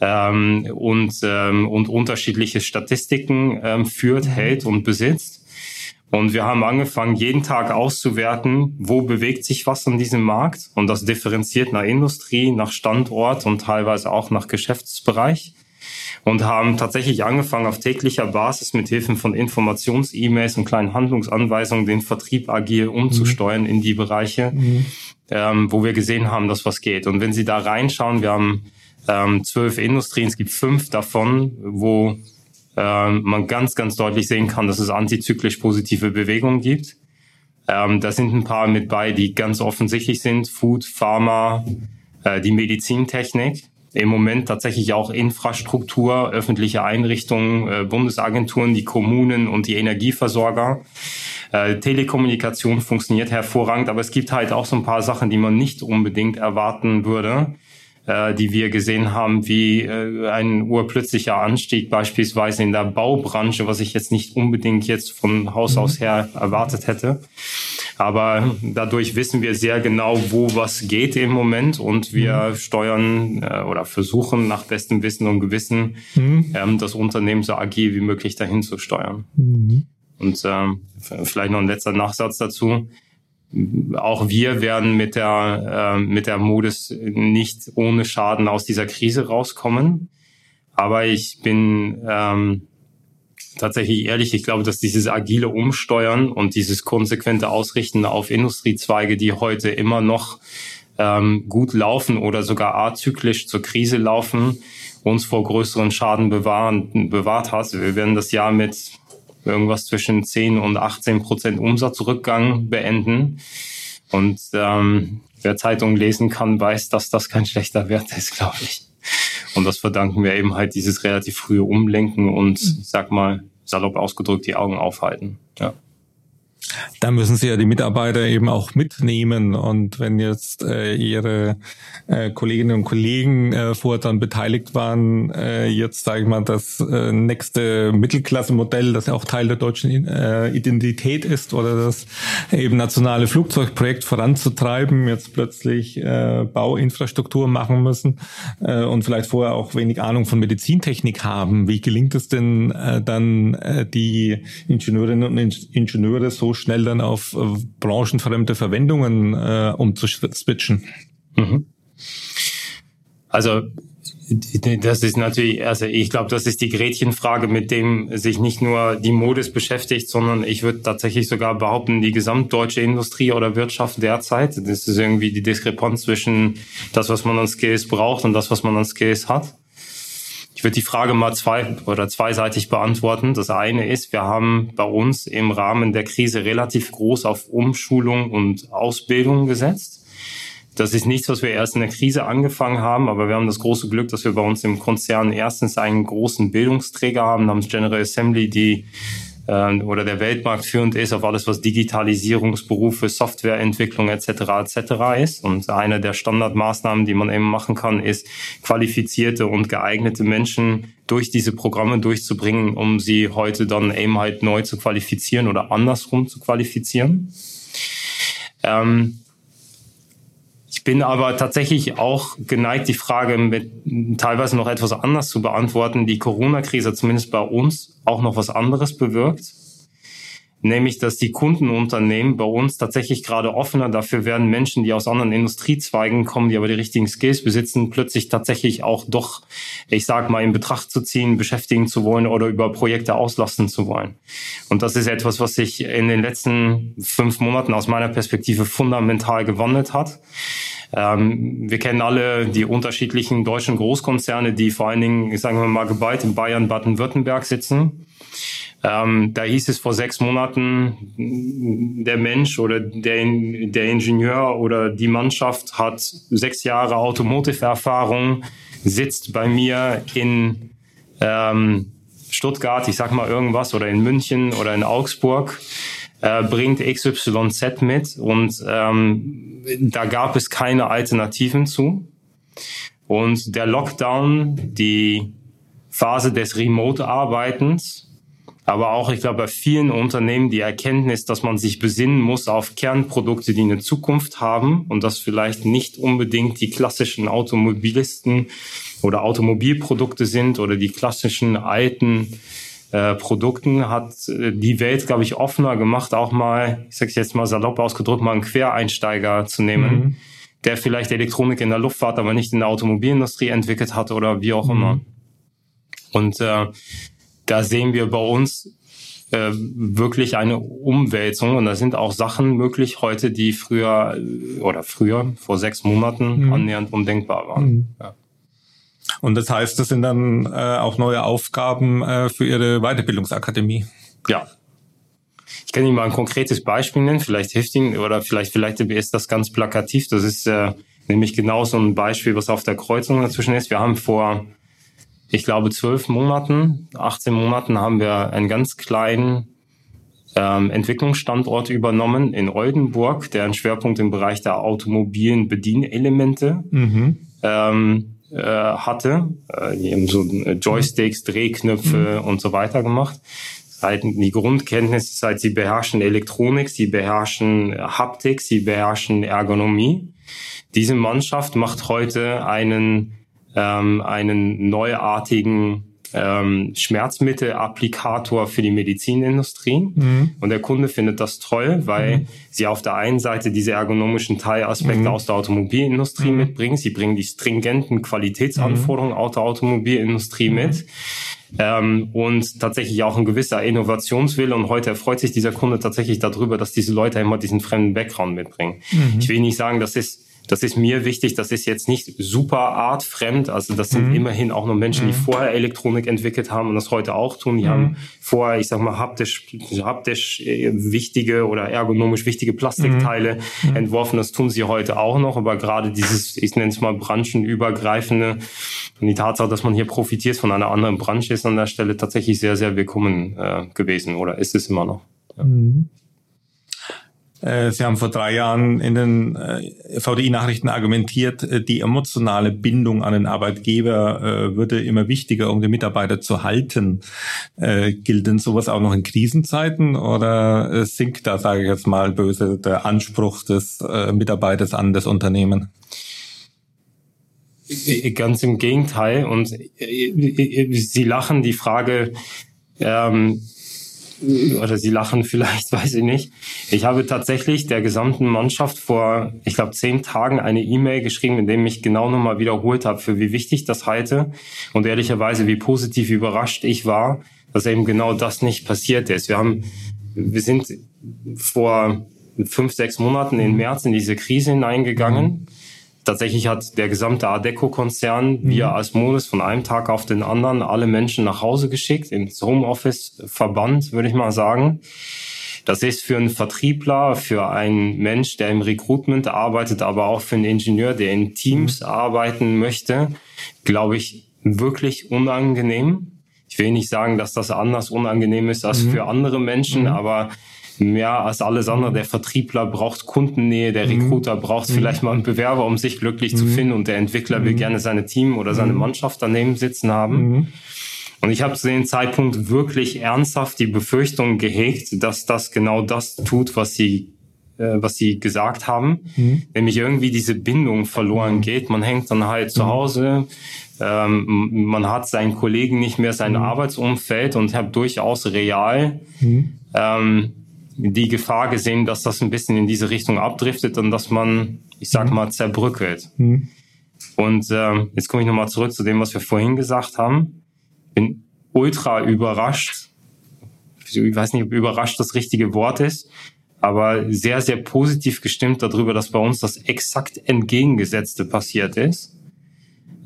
ähm, und, ähm, und unterschiedliche Statistiken ähm, führt, hält und besitzt. Und wir haben angefangen, jeden Tag auszuwerten, wo bewegt sich was an diesem Markt. Und das differenziert nach Industrie, nach Standort und teilweise auch nach Geschäftsbereich und haben tatsächlich angefangen, auf täglicher Basis mit Hilfe von Informations-E-Mails und kleinen Handlungsanweisungen den Vertrieb agil umzusteuern mhm. in die Bereiche, mhm. ähm, wo wir gesehen haben, dass was geht. Und wenn Sie da reinschauen, wir haben ähm, zwölf Industrien, es gibt fünf davon, wo ähm, man ganz, ganz deutlich sehen kann, dass es antizyklisch positive Bewegungen gibt. Ähm, da sind ein paar mit bei, die ganz offensichtlich sind. Food, Pharma, äh, die Medizintechnik im Moment tatsächlich auch Infrastruktur, öffentliche Einrichtungen, äh, Bundesagenturen, die Kommunen und die Energieversorger. Äh, Telekommunikation funktioniert hervorragend, aber es gibt halt auch so ein paar Sachen, die man nicht unbedingt erwarten würde äh, die wir gesehen haben, wie ein urplötzlicher Anstieg beispielsweise in der Baubranche, was ich jetzt nicht unbedingt jetzt von Haus aus mhm. her erwartet hätte. Aber dadurch wissen wir sehr genau, wo was geht im Moment und wir mhm. steuern äh, oder versuchen nach bestem Wissen und Gewissen mhm. ähm, das Unternehmen so agil wie möglich dahin zu steuern. Mhm. Und ähm, vielleicht noch ein letzter Nachsatz dazu auch wir werden mit der, äh, mit der Modus nicht ohne Schaden aus dieser Krise rauskommen. Aber ich bin ähm, tatsächlich ehrlich, ich glaube, dass dieses agile Umsteuern und dieses konsequente Ausrichten auf Industriezweige, die heute immer noch ähm, gut laufen oder sogar azyklisch zur Krise laufen, uns vor größeren Schaden bewahren, bewahrt hat. Wir werden das Jahr mit irgendwas zwischen 10 und 18 Prozent Umsatzrückgang beenden. Und ähm, wer Zeitungen lesen kann, weiß, dass das kein schlechter Wert ist, glaube ich. Und das verdanken wir eben halt dieses relativ frühe Umlenken und, ich sag mal, salopp ausgedrückt, die Augen aufhalten. Ja. Da müssen Sie ja die Mitarbeiter eben auch mitnehmen. Und wenn jetzt äh, Ihre äh, Kolleginnen und Kollegen äh, vorher dann beteiligt waren, äh, jetzt sage ich mal das äh, nächste Mittelklasse-Modell, das ja auch Teil der deutschen äh, Identität ist, oder das eben nationale Flugzeugprojekt voranzutreiben, jetzt plötzlich äh, Bauinfrastruktur machen müssen äh, und vielleicht vorher auch wenig Ahnung von Medizintechnik haben. Wie gelingt es denn äh, dann, äh, die Ingenieurinnen und Ingenieure so schnell dann auf äh, branchenfremde Verwendungen äh, umzuswitchen? Mhm. Also das ist natürlich, also ich glaube, das ist die Gretchenfrage, mit dem sich nicht nur die Modis beschäftigt, sondern ich würde tatsächlich sogar behaupten, die gesamtdeutsche Industrie oder Wirtschaft derzeit. Das ist irgendwie die Diskrepanz zwischen das, was man an Skills braucht und das, was man an Skills hat. Ich würde die Frage mal zwei oder zweiseitig beantworten. Das eine ist, wir haben bei uns im Rahmen der Krise relativ groß auf Umschulung und Ausbildung gesetzt. Das ist nichts, was wir erst in der Krise angefangen haben, aber wir haben das große Glück, dass wir bei uns im Konzern erstens einen großen Bildungsträger haben namens General Assembly, die äh, oder der Weltmarkt führend ist auf alles, was Digitalisierungsberufe, Softwareentwicklung etc. etc. ist. Und eine der Standardmaßnahmen, die man eben machen kann, ist qualifizierte und geeignete Menschen durch diese Programme durchzubringen, um sie heute dann eben halt neu zu qualifizieren oder andersrum zu qualifizieren. Ähm, bin aber tatsächlich auch geneigt, die Frage mit teilweise noch etwas anders zu beantworten. Die Corona-Krise zumindest bei uns auch noch was anderes bewirkt nämlich dass die Kundenunternehmen bei uns tatsächlich gerade offener dafür werden, Menschen, die aus anderen Industriezweigen kommen, die aber die richtigen Skills besitzen, plötzlich tatsächlich auch doch, ich sag mal, in Betracht zu ziehen, beschäftigen zu wollen oder über Projekte auslasten zu wollen. Und das ist etwas, was sich in den letzten fünf Monaten aus meiner Perspektive fundamental gewandelt hat. Ähm, wir kennen alle die unterschiedlichen deutschen Großkonzerne, die vor allen Dingen, sagen wir mal, geballt in Bayern, Baden-Württemberg sitzen. Ähm, da hieß es vor sechs Monaten, der Mensch oder der, der Ingenieur oder die Mannschaft hat sechs Jahre Automotive-Erfahrung, sitzt bei mir in ähm, Stuttgart, ich sag mal irgendwas, oder in München oder in Augsburg, äh, bringt XYZ mit und ähm, da gab es keine Alternativen zu. Und der Lockdown, die Phase des Remote-Arbeitens, aber auch, ich glaube, bei vielen Unternehmen die Erkenntnis, dass man sich besinnen muss auf Kernprodukte, die eine Zukunft haben und dass vielleicht nicht unbedingt die klassischen Automobilisten oder Automobilprodukte sind oder die klassischen alten äh, Produkten, hat äh, die Welt, glaube ich, offener gemacht, auch mal, ich sage jetzt mal salopp ausgedrückt, mal einen Quereinsteiger zu nehmen. Mhm. der vielleicht Elektronik in der Luftfahrt, aber nicht in der Automobilindustrie entwickelt hat oder wie auch mhm. immer. Und äh, da sehen wir bei uns äh, wirklich eine Umwälzung und da sind auch Sachen möglich heute, die früher äh, oder früher vor sechs Monaten mhm. annähernd undenkbar waren. Mhm. Ja. Und das heißt, das sind dann äh, auch neue Aufgaben äh, für Ihre Weiterbildungsakademie. Ja. Ich kann Ihnen mal ein konkretes Beispiel nennen, vielleicht hilft Ihnen oder vielleicht, vielleicht ist das ganz plakativ. Das ist äh, nämlich genau so ein Beispiel, was auf der Kreuzung dazwischen ist. Wir haben vor ich glaube, zwölf Monaten, 18 Monaten haben wir einen ganz kleinen ähm, Entwicklungsstandort übernommen in Oldenburg, der einen Schwerpunkt im Bereich der automobilen Bedienelemente mhm. ähm, äh, hatte. Äh, die haben so äh, Joysticks, Drehknöpfe mhm. und so weiter gemacht. Seit die Grundkenntnisse, seit sie beherrschen Elektronik, sie beherrschen Haptik, sie beherrschen Ergonomie. Diese Mannschaft macht heute einen ähm, einen neuartigen ähm, Schmerzmittelapplikator für die Medizinindustrie. Mhm. Und der Kunde findet das toll, weil mhm. sie auf der einen Seite diese ergonomischen Teilaspekte mhm. aus der Automobilindustrie mhm. mitbringen. Sie bringen die stringenten Qualitätsanforderungen mhm. aus der Automobilindustrie mit. Ähm, und tatsächlich auch ein gewisser Innovationswille. Und heute erfreut sich dieser Kunde tatsächlich darüber, dass diese Leute immer diesen fremden Background mitbringen. Mhm. Ich will nicht sagen, das ist das ist mir wichtig, das ist jetzt nicht super artfremd. Also das sind mhm. immerhin auch nur Menschen, die mhm. vorher Elektronik entwickelt haben und das heute auch tun. Die mhm. haben vorher, ich sag mal, haptisch, haptisch äh, wichtige oder ergonomisch wichtige Plastikteile mhm. mhm. entworfen. Das tun sie heute auch noch. Aber gerade dieses, ich nenne es mal branchenübergreifende und die Tatsache, dass man hier profitiert von einer anderen Branche, ist an der Stelle tatsächlich sehr, sehr willkommen äh, gewesen oder ist es immer noch. Ja. Mhm. Äh, Sie haben vor drei Jahren in den äh, VDI-Nachrichten argumentiert, äh, die emotionale Bindung an den Arbeitgeber würde immer wichtiger, um die Mitarbeiter zu halten. Gilt denn sowas auch noch in Krisenzeiten oder sinkt da, sage ich jetzt mal böse, der Anspruch des Mitarbeiters an das Unternehmen? Ganz im Gegenteil. Und Sie lachen die Frage, ähm, oder sie lachen vielleicht, weiß ich nicht. Ich habe tatsächlich der gesamten Mannschaft vor, ich glaube, zehn Tagen eine E-Mail geschrieben, in dem ich genau nochmal wiederholt habe, für wie wichtig das halte und ehrlicherweise wie positiv überrascht ich war, dass eben genau das nicht passiert ist. Wir haben, wir sind vor fünf, sechs Monaten im März in diese Krise hineingegangen. Tatsächlich hat der gesamte Adeco-Konzern mhm. via Asmodis von einem Tag auf den anderen alle Menschen nach Hause geschickt, ins Homeoffice verbannt, würde ich mal sagen. Das ist für einen Vertriebler, für einen Mensch, der im Recruitment arbeitet, aber auch für einen Ingenieur, der in Teams mhm. arbeiten möchte, glaube ich, wirklich unangenehm. Ich will nicht sagen, dass das anders unangenehm ist als mhm. für andere Menschen, mhm. aber mehr als alles andere. Der Vertriebler braucht Kundennähe, der mhm. Recruiter mhm. braucht vielleicht mal einen Bewerber, um sich glücklich mhm. zu finden und der Entwickler will mhm. gerne seine Team oder seine mhm. Mannschaft daneben sitzen haben. Und ich habe zu dem Zeitpunkt wirklich ernsthaft die Befürchtung gehegt, dass das genau das tut, was sie äh, was sie gesagt haben, mhm. nämlich irgendwie diese Bindung verloren geht. Man hängt dann halt zu Hause, ähm, man hat seinen Kollegen nicht mehr, sein mhm. Arbeitsumfeld und hat durchaus real mhm. ähm, die Gefahr gesehen, dass das ein bisschen in diese Richtung abdriftet und dass man, ich sag mhm. mal, zerbrückelt. Mhm. Und äh, jetzt komme ich nochmal zurück zu dem, was wir vorhin gesagt haben. Bin ultra überrascht. Ich weiß nicht, ob überrascht das richtige Wort ist, aber sehr, sehr positiv gestimmt darüber, dass bei uns das exakt entgegengesetzte passiert ist.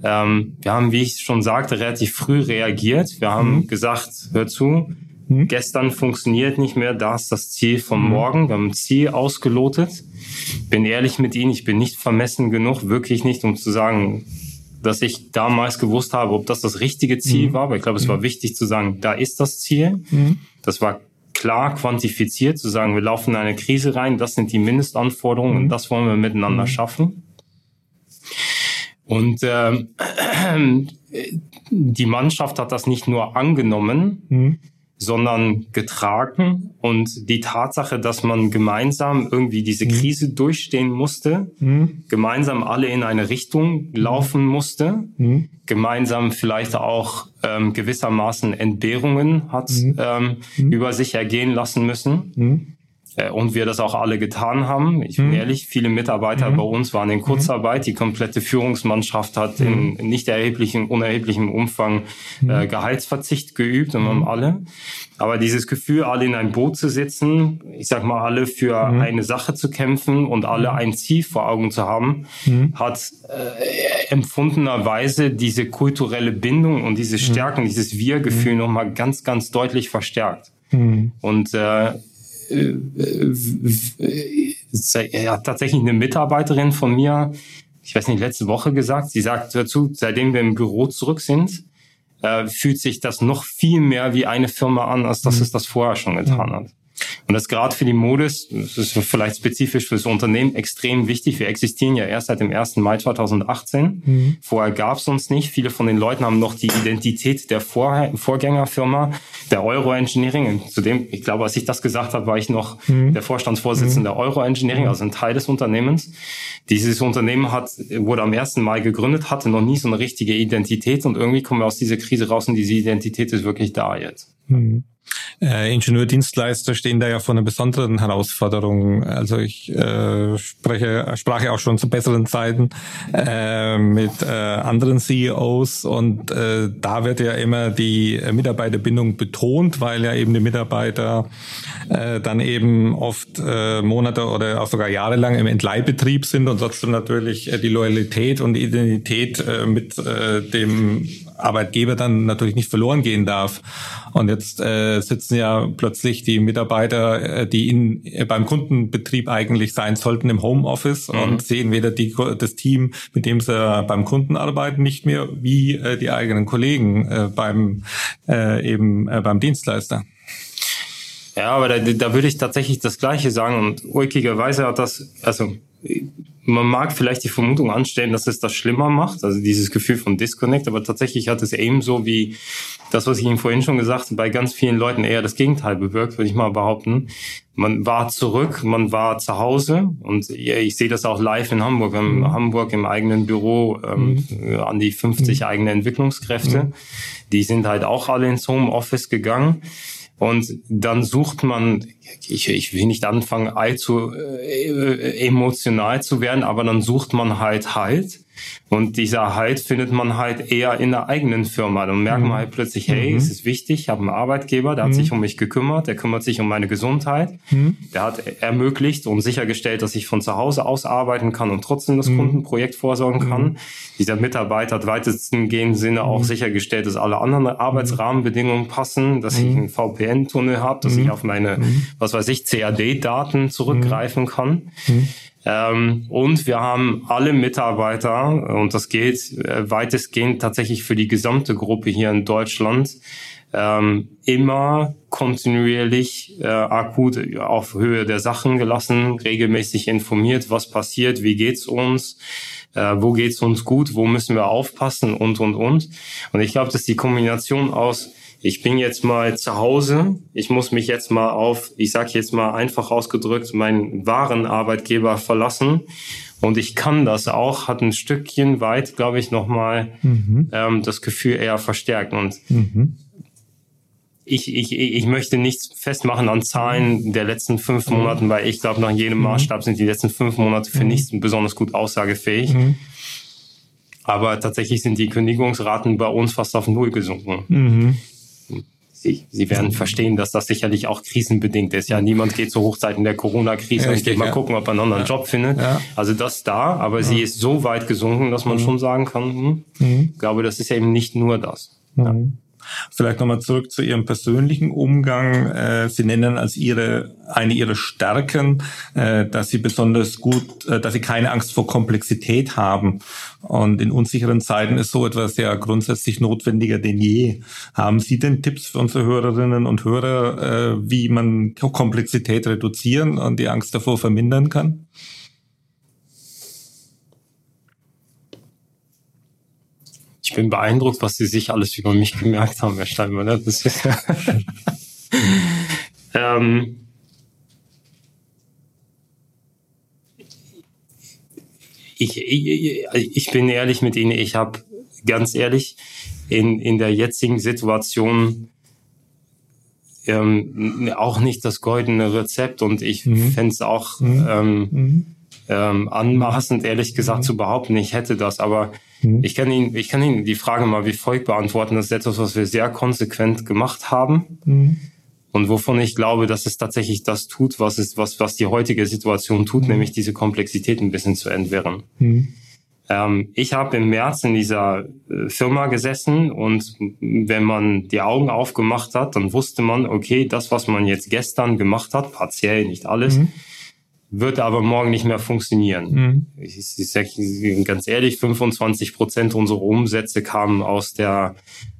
Ähm, wir haben, wie ich schon sagte, relativ früh reagiert. Wir haben mhm. gesagt, hör zu, hm? Gestern funktioniert nicht mehr, da ist das Ziel vom hm. Morgen. Wir haben ein Ziel ausgelotet. Bin ehrlich mit Ihnen, ich bin nicht vermessen genug, wirklich nicht, um zu sagen, dass ich damals gewusst habe, ob das das richtige Ziel hm. war. Aber ich glaube, es war hm. wichtig zu sagen, da ist das Ziel. Hm. Das war klar quantifiziert, zu sagen, wir laufen in eine Krise rein, das sind die Mindestanforderungen und hm. das wollen wir miteinander schaffen. Und äh, die Mannschaft hat das nicht nur angenommen, sondern getragen. Und die Tatsache, dass man gemeinsam irgendwie diese mhm. Krise mhm. durchstehen musste, mhm. gemeinsam alle in eine Richtung laufen musste, mhm. gemeinsam vielleicht auch ähm, gewissermaßen Entbehrungen hat mhm. ähm, mhm. über sich ergehen lassen müssen. Äh, und wir das auch alle getan haben. Ich bin mhm. ehrlich, viele Mitarbeiter mhm. bei uns waren in mhm. Kurzarbeit. Die komplette Führungsmannschaft hat in mhm. nicht erheblichem, unerheblichem Umfang äh, mhm. Gehaltsverzicht geübt und haben alle. Aber dieses Gefühl, alle in einem Boot zu sitzen, ich sag mal, alle für eine Sache zu kämpfen und alle ein Ziel vor Augen zu haben, hat äh, empfundenerweise diese kulturelle Bindung und diese Stärken, dieses Wir-Gefühl nochmal ganz, ganz deutlich verstärkt. Und äh, äh, hat tatsächlich eine Mitarbeiterin von mir, ich weiß nicht, letzte Woche gesagt, sie sagt dazu, seitdem wir im Büro zurück sind, äh, fühlt sich das noch viel mehr wie eine Firma an, als dass mhm. es das vorher schon getan hat. Und das gerade für die Modis, das ist vielleicht spezifisch für das Unternehmen extrem wichtig. Wir existieren ja erst seit dem 1. Mai 2018. Mhm. Vorher gab es uns nicht. Viele von den Leuten haben noch die Identität der Vor Vorgängerfirma, der Euro Engineering. Zudem, ich glaube, als ich das gesagt habe, war ich noch mhm. der Vorstandsvorsitzende mhm. der Euro Engineering, also ein Teil des Unternehmens. Dieses Unternehmen hat, wurde am 1. Mai gegründet, hatte noch nie so eine richtige Identität und irgendwie kommen wir aus dieser Krise raus und diese Identität ist wirklich da jetzt. Mhm. Äh, Ingenieurdienstleister stehen da ja vor einer besonderen Herausforderung. Also ich äh, spreche, sprach ja auch schon zu besseren Zeiten äh, mit äh, anderen CEOs und äh, da wird ja immer die Mitarbeiterbindung betont, weil ja eben die Mitarbeiter äh, dann eben oft äh, Monate oder auch sogar jahrelang im Entleihbetrieb sind und trotzdem natürlich äh, die Loyalität und die Identität äh, mit äh, dem Arbeitgeber dann natürlich nicht verloren gehen darf. Und jetzt äh, sitzen ja plötzlich die Mitarbeiter, äh, die in, äh, beim Kundenbetrieb eigentlich sein sollten, im Homeoffice mhm. und sehen weder die, das Team, mit dem sie beim Kunden arbeiten, nicht mehr, wie äh, die eigenen Kollegen äh, beim äh, eben äh, beim Dienstleister. Ja, aber da, da würde ich tatsächlich das Gleiche sagen und ulkigerweise hat das, also man mag vielleicht die Vermutung anstellen, dass es das schlimmer macht, also dieses Gefühl von Disconnect, aber tatsächlich hat es ebenso wie das, was ich Ihnen vorhin schon gesagt habe, bei ganz vielen Leuten eher das Gegenteil bewirkt, würde ich mal behaupten. Man war zurück, man war zu Hause und ich sehe das auch live in Hamburg. Wir haben mhm. Hamburg im eigenen Büro ähm, mhm. an die 50 mhm. eigene Entwicklungskräfte. Mhm. Die sind halt auch alle ins Homeoffice gegangen. Und dann sucht man, ich, ich will nicht anfangen, allzu äh, emotional zu werden, aber dann sucht man halt halt. Und dieser Halt findet man halt eher in der eigenen Firma. Dann merkt man mhm. halt plötzlich, hey, mhm. es ist wichtig, ich habe einen Arbeitgeber, der mhm. hat sich um mich gekümmert, der kümmert sich um meine Gesundheit, mhm. der hat ermöglicht und sichergestellt, dass ich von zu Hause aus arbeiten kann und trotzdem das mhm. Kundenprojekt vorsorgen kann. Mhm. Dieser Mitarbeiter hat weitestgehend Sinne auch sichergestellt, dass alle anderen Arbeitsrahmenbedingungen passen, dass ich einen VPN-Tunnel habe, dass ich auf meine, was weiß ich, CAD-Daten zurückgreifen kann. Ähm, und wir haben alle Mitarbeiter, und das geht äh, weitestgehend tatsächlich für die gesamte Gruppe hier in Deutschland, ähm, immer kontinuierlich äh, akut auf Höhe der Sachen gelassen, regelmäßig informiert, was passiert, wie geht's uns, äh, wo geht's uns gut, wo müssen wir aufpassen und und und. Und ich glaube, dass die Kombination aus ich bin jetzt mal zu Hause, ich muss mich jetzt mal auf, ich sage jetzt mal einfach ausgedrückt, meinen wahren Arbeitgeber verlassen. Und ich kann das auch, hat ein Stückchen weit, glaube ich, nochmal mhm. ähm, das Gefühl eher verstärkt. Und mhm. ich, ich, ich möchte nichts festmachen an Zahlen der letzten fünf mhm. Monaten, weil ich glaube, nach jedem mhm. Maßstab sind die letzten fünf Monate für mhm. nichts besonders gut aussagefähig. Mhm. Aber tatsächlich sind die Kündigungsraten bei uns fast auf Null gesunken. Sie, Sie werden verstehen, dass das sicherlich auch krisenbedingt ist. Ja, niemand geht zu Hochzeiten der Corona-Krise ja, und geht mal ja. gucken, ob er einen anderen ja. Job findet. Ja. Also das da, aber sie ist so weit gesunken, dass man mhm. schon sagen kann, hm, mhm. ich glaube, das ist eben nicht nur das. Mhm. Vielleicht nochmal zurück zu Ihrem persönlichen Umgang. Äh, Sie nennen als Ihre eine Ihrer Stärken, äh, dass Sie besonders gut, äh, dass Sie keine Angst vor Komplexität haben. Und in unsicheren Zeiten ist so etwas ja grundsätzlich notwendiger denn je. Haben Sie denn Tipps für unsere Hörerinnen und Hörer, wie man Komplexität reduzieren und die Angst davor vermindern kann? Ich bin beeindruckt, was Sie sich alles über mich gemerkt haben, Herr Steinmann. Ne? Das ist, ähm, ich, ich, ich bin ehrlich mit Ihnen. Ich habe ganz ehrlich in, in der jetzigen Situation ähm, auch nicht das goldene Rezept und ich mhm. fände es auch mhm. Ähm, mhm. Ähm, anmaßend, ehrlich gesagt, mhm. zu behaupten, ich hätte das. Aber Mhm. Ich kann Ihnen, ich kann Ihnen die Frage mal wie folgt beantworten. Das ist etwas, was wir sehr konsequent gemacht haben. Mhm. Und wovon ich glaube, dass es tatsächlich das tut, was es, was, was die heutige Situation tut, mhm. nämlich diese Komplexität ein bisschen zu entwirren. Mhm. Ähm, ich habe im März in dieser äh, Firma gesessen und wenn man die Augen aufgemacht hat, dann wusste man, okay, das, was man jetzt gestern gemacht hat, partiell, nicht alles, wird aber morgen nicht mehr funktionieren. Mhm. Ich, ich sage ganz ehrlich, 25 Prozent unserer Umsätze kamen aus der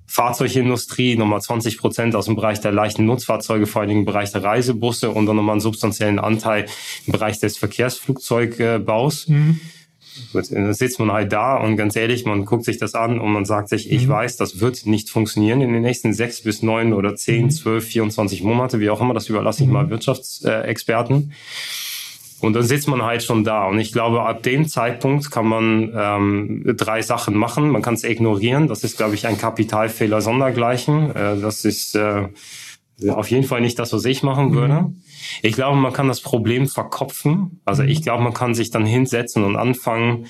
Fahrzeugindustrie, nochmal 20 Prozent aus dem Bereich der leichten Nutzfahrzeuge, vor allen Dingen im Bereich der Reisebusse und dann nochmal einen substanziellen Anteil im Bereich des Verkehrsflugzeugbaus. Mhm. dann sitzt man halt da und ganz ehrlich, man guckt sich das an und man sagt sich, ich mhm. weiß, das wird nicht funktionieren in den nächsten sechs bis neun oder zehn, mhm. zwölf, 24 Monate, wie auch immer, das überlasse ich mhm. mal Wirtschaftsexperten. Und dann sitzt man halt schon da. Und ich glaube, ab dem Zeitpunkt kann man ähm, drei Sachen machen. Man kann es ignorieren. Das ist, glaube ich, ein Kapitalfehler sondergleichen. Äh, das ist äh, auf jeden Fall nicht das, was ich machen mhm. würde. Mhm. Ich glaube, man kann das Problem verkopfen. Also ich glaube, man kann sich dann hinsetzen und anfangen,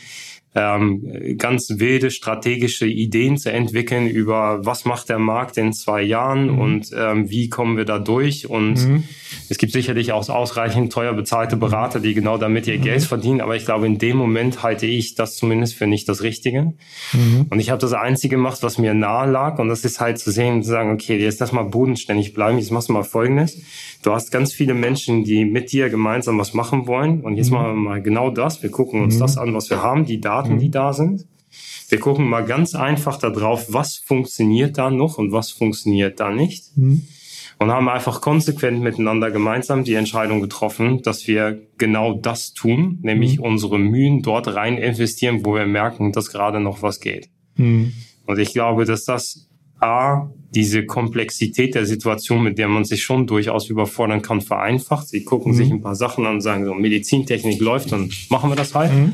ähm, ganz wilde strategische Ideen zu entwickeln über was macht der Markt in zwei Jahren mhm. und ähm, wie kommen wir da durch. Und mhm. es gibt sicherlich auch ausreichend teuer bezahlte Berater, die genau damit ihr mhm. Geld verdienen. Aber ich glaube, in dem Moment halte ich das zumindest für nicht das Richtige. Mhm. Und ich habe das Einzige gemacht, was mir nahe lag. Und das ist halt zu sehen, zu sagen, okay, jetzt lass mal bodenständig bleiben. Jetzt machst du mal Folgendes. Du hast ganz viele Menschen, die mit dir gemeinsam was machen wollen. Und jetzt mhm. machen wir mal genau das. Wir gucken uns mhm. das an, was wir haben, die Daten Daten, die mhm. da sind. Wir gucken mal ganz einfach darauf, was funktioniert da noch und was funktioniert da nicht. Mhm. und haben einfach konsequent miteinander gemeinsam die Entscheidung getroffen, dass wir genau das tun, nämlich mhm. unsere Mühen dort rein investieren, wo wir merken, dass gerade noch was geht. Mhm. Und ich glaube, dass das A, diese Komplexität der Situation, mit der man sich schon durchaus überfordern kann, vereinfacht. Sie gucken mhm. sich ein paar Sachen an und sagen so, Medizintechnik läuft und machen wir das halt. Mhm.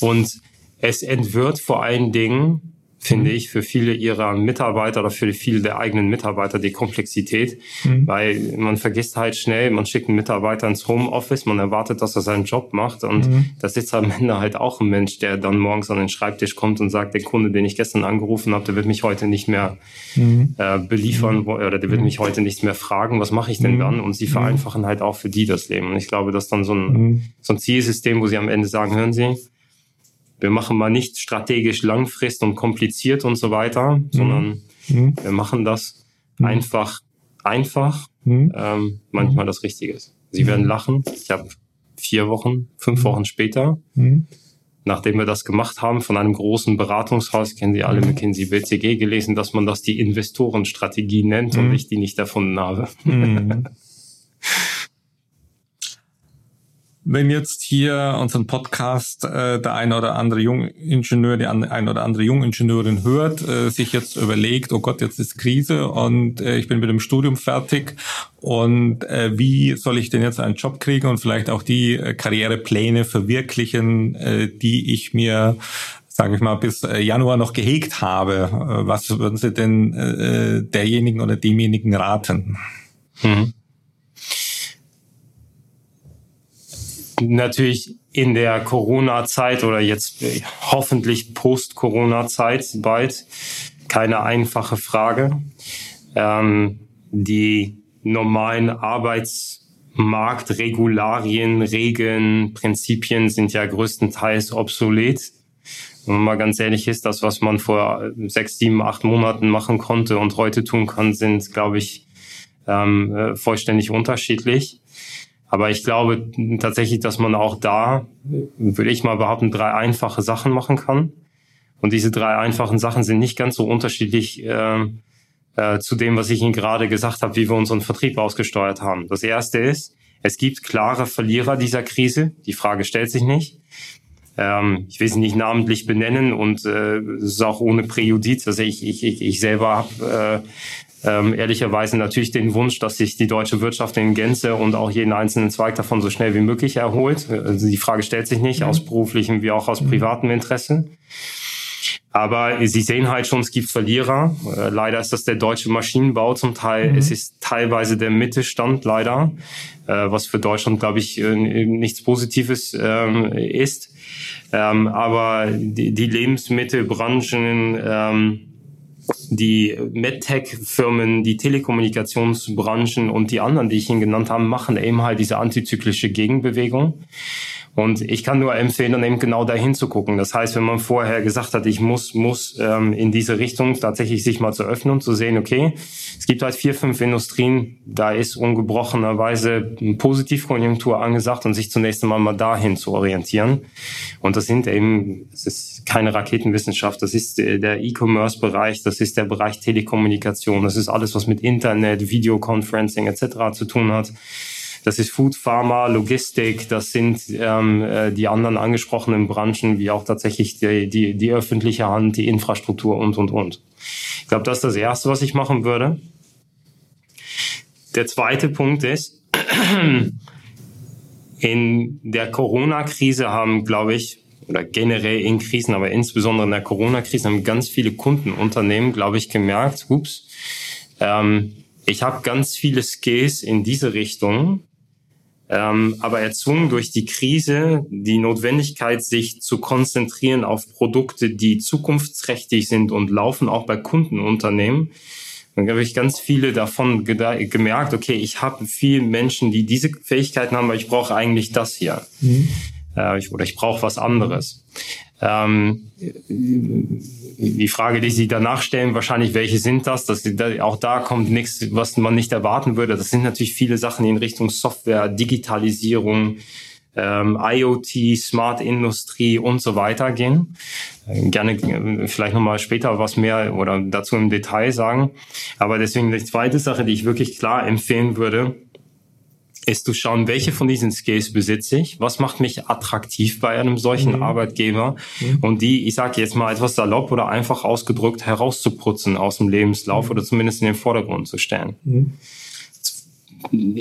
Und es entwirrt vor allen Dingen finde mhm. ich, für viele ihrer Mitarbeiter oder für viele der eigenen Mitarbeiter die Komplexität, mhm. weil man vergisst halt schnell, man schickt einen Mitarbeiter ins Homeoffice, man erwartet, dass er seinen Job macht und mhm. da sitzt am Ende halt auch ein Mensch, der dann morgens an den Schreibtisch kommt und sagt, der Kunde, den ich gestern angerufen habe, der wird mich heute nicht mehr mhm. äh, beliefern mhm. oder der wird mhm. mich heute nicht mehr fragen, was mache ich denn dann? Und sie vereinfachen halt auch für die das Leben. Und ich glaube, dass dann so ein, so ein Zielsystem, wo sie am Ende sagen, hören Sie, wir machen mal nicht strategisch langfrist und kompliziert und so weiter, mhm. sondern mhm. wir machen das mhm. einfach, einfach, mhm. ähm, manchmal das Richtige ist. Sie werden lachen. Ich habe vier Wochen, fünf Wochen später, nachdem wir das gemacht haben, von einem großen Beratungshaus, kennen Sie alle McKinsey BCG, gelesen, dass man das die Investorenstrategie nennt und ich die nicht erfunden habe. wenn jetzt hier unseren Podcast äh, der eine oder andere Jungingenieur, die eine oder andere Jungingenieurin hört, äh, sich jetzt überlegt, oh Gott, jetzt ist Krise und äh, ich bin mit dem Studium fertig und äh, wie soll ich denn jetzt einen Job kriegen und vielleicht auch die äh, Karrierepläne verwirklichen, äh, die ich mir sage ich mal, bis äh, Januar noch gehegt habe. Äh, was würden Sie denn äh, derjenigen oder demjenigen raten? Mhm. Natürlich in der Corona-Zeit oder jetzt hoffentlich Post-Corona-Zeit bald keine einfache Frage. Ähm, die normalen Arbeitsmarktregularien, Regeln, Prinzipien sind ja größtenteils obsolet. Wenn man mal ganz ehrlich ist, das, was man vor sechs, sieben, acht Monaten machen konnte und heute tun kann, sind, glaube ich, ähm, äh, vollständig unterschiedlich. Aber ich glaube tatsächlich, dass man auch da, würde ich mal behaupten, drei einfache Sachen machen kann. Und diese drei einfachen Sachen sind nicht ganz so unterschiedlich äh, äh, zu dem, was ich Ihnen gerade gesagt habe, wie wir unseren Vertrieb ausgesteuert haben. Das erste ist, es gibt klare Verlierer dieser Krise. Die Frage stellt sich nicht. Ähm, ich will sie nicht namentlich benennen und äh, es ist auch ohne Präjudiz. Also ich, ich, ich, selber habe äh, ähm, ehrlicherweise natürlich den Wunsch, dass sich die deutsche Wirtschaft in Gänze und auch jeden einzelnen Zweig davon so schnell wie möglich erholt. Also die Frage stellt sich nicht mhm. aus beruflichem wie auch aus mhm. privatem Interesse. Aber Sie sehen halt schon, es gibt Verlierer. Äh, leider ist das der deutsche Maschinenbau zum Teil. Mhm. Es ist teilweise der Mittelstand leider, äh, was für Deutschland, glaube ich, äh, nichts Positives ähm, ist. Ähm, aber die, die Lebensmittelbranchen, ähm, die MedTech-Firmen, die Telekommunikationsbranchen und die anderen, die ich Ihnen genannt habe, machen eben halt diese antizyklische Gegenbewegung. Und ich kann nur empfehlen, dann eben genau dahin zu gucken. Das heißt, wenn man vorher gesagt hat, ich muss, muss ähm, in diese Richtung tatsächlich sich mal zu öffnen und zu sehen, okay, es gibt halt vier, fünf Industrien, da ist ungebrochenerweise eine Positivkonjunktur angesagt und sich zunächst einmal mal dahin zu orientieren. Und das sind eben, es ist keine Raketenwissenschaft, das ist der E-Commerce-Bereich, das ist der Bereich Telekommunikation, das ist alles, was mit Internet, Videoconferencing etc. zu tun hat. Das ist Food, Pharma, Logistik, das sind ähm, äh, die anderen angesprochenen Branchen, wie auch tatsächlich die, die, die öffentliche Hand, die Infrastruktur und, und, und. Ich glaube, das ist das Erste, was ich machen würde. Der zweite Punkt ist, in der Corona-Krise haben, glaube ich, oder generell in Krisen, aber insbesondere in der Corona-Krise haben ganz viele Kundenunternehmen, glaube ich, gemerkt, ups, ähm, ich habe ganz viele Skills in diese Richtung, ähm, aber erzwungen durch die Krise die Notwendigkeit, sich zu konzentrieren auf Produkte, die zukunftsträchtig sind und laufen auch bei Kundenunternehmen. Dann habe ich ganz viele davon gemerkt, okay, ich habe viele Menschen, die diese Fähigkeiten haben, aber ich brauche eigentlich das hier. Mhm. Äh, ich, oder ich brauche was anderes. Ähm, die Frage, die Sie danach stellen, wahrscheinlich, welche sind das? das auch da kommt nichts, was man nicht erwarten würde. Das sind natürlich viele Sachen, in Richtung Software, Digitalisierung, ähm, IoT, Smart Industrie und so weiter gehen. gerne äh, vielleicht nochmal später was mehr oder dazu im Detail sagen. Aber deswegen die zweite Sache, die ich wirklich klar empfehlen würde, ist zu schauen, welche von diesen Skills besitze ich, was macht mich attraktiv bei einem solchen mhm. Arbeitgeber mhm. und die, ich sage jetzt mal etwas salopp oder einfach ausgedrückt, herauszuputzen aus dem Lebenslauf mhm. oder zumindest in den Vordergrund zu stellen.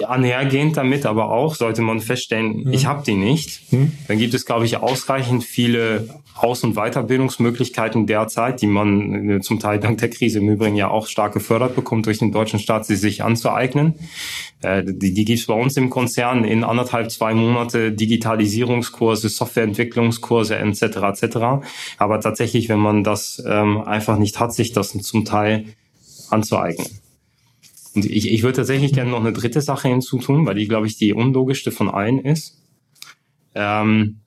Einhergehend damit aber auch sollte man feststellen, mhm. ich habe die nicht. Mhm. Dann gibt es, glaube ich, ausreichend viele Aus- und Weiterbildungsmöglichkeiten derzeit, die man äh, zum Teil dank der Krise im Übrigen ja auch stark gefördert bekommt durch den deutschen Staat, sie sich anzueignen. Äh, die die gibt es bei uns im Konzern in anderthalb, zwei Monate Digitalisierungskurse, Softwareentwicklungskurse etc. etc. Aber tatsächlich, wenn man das ähm, einfach nicht hat, sich das zum Teil anzueignen. Und ich, ich würde tatsächlich gerne noch eine dritte Sache hinzutun, weil die, glaube ich, die unlogischste von allen ist. Ähm,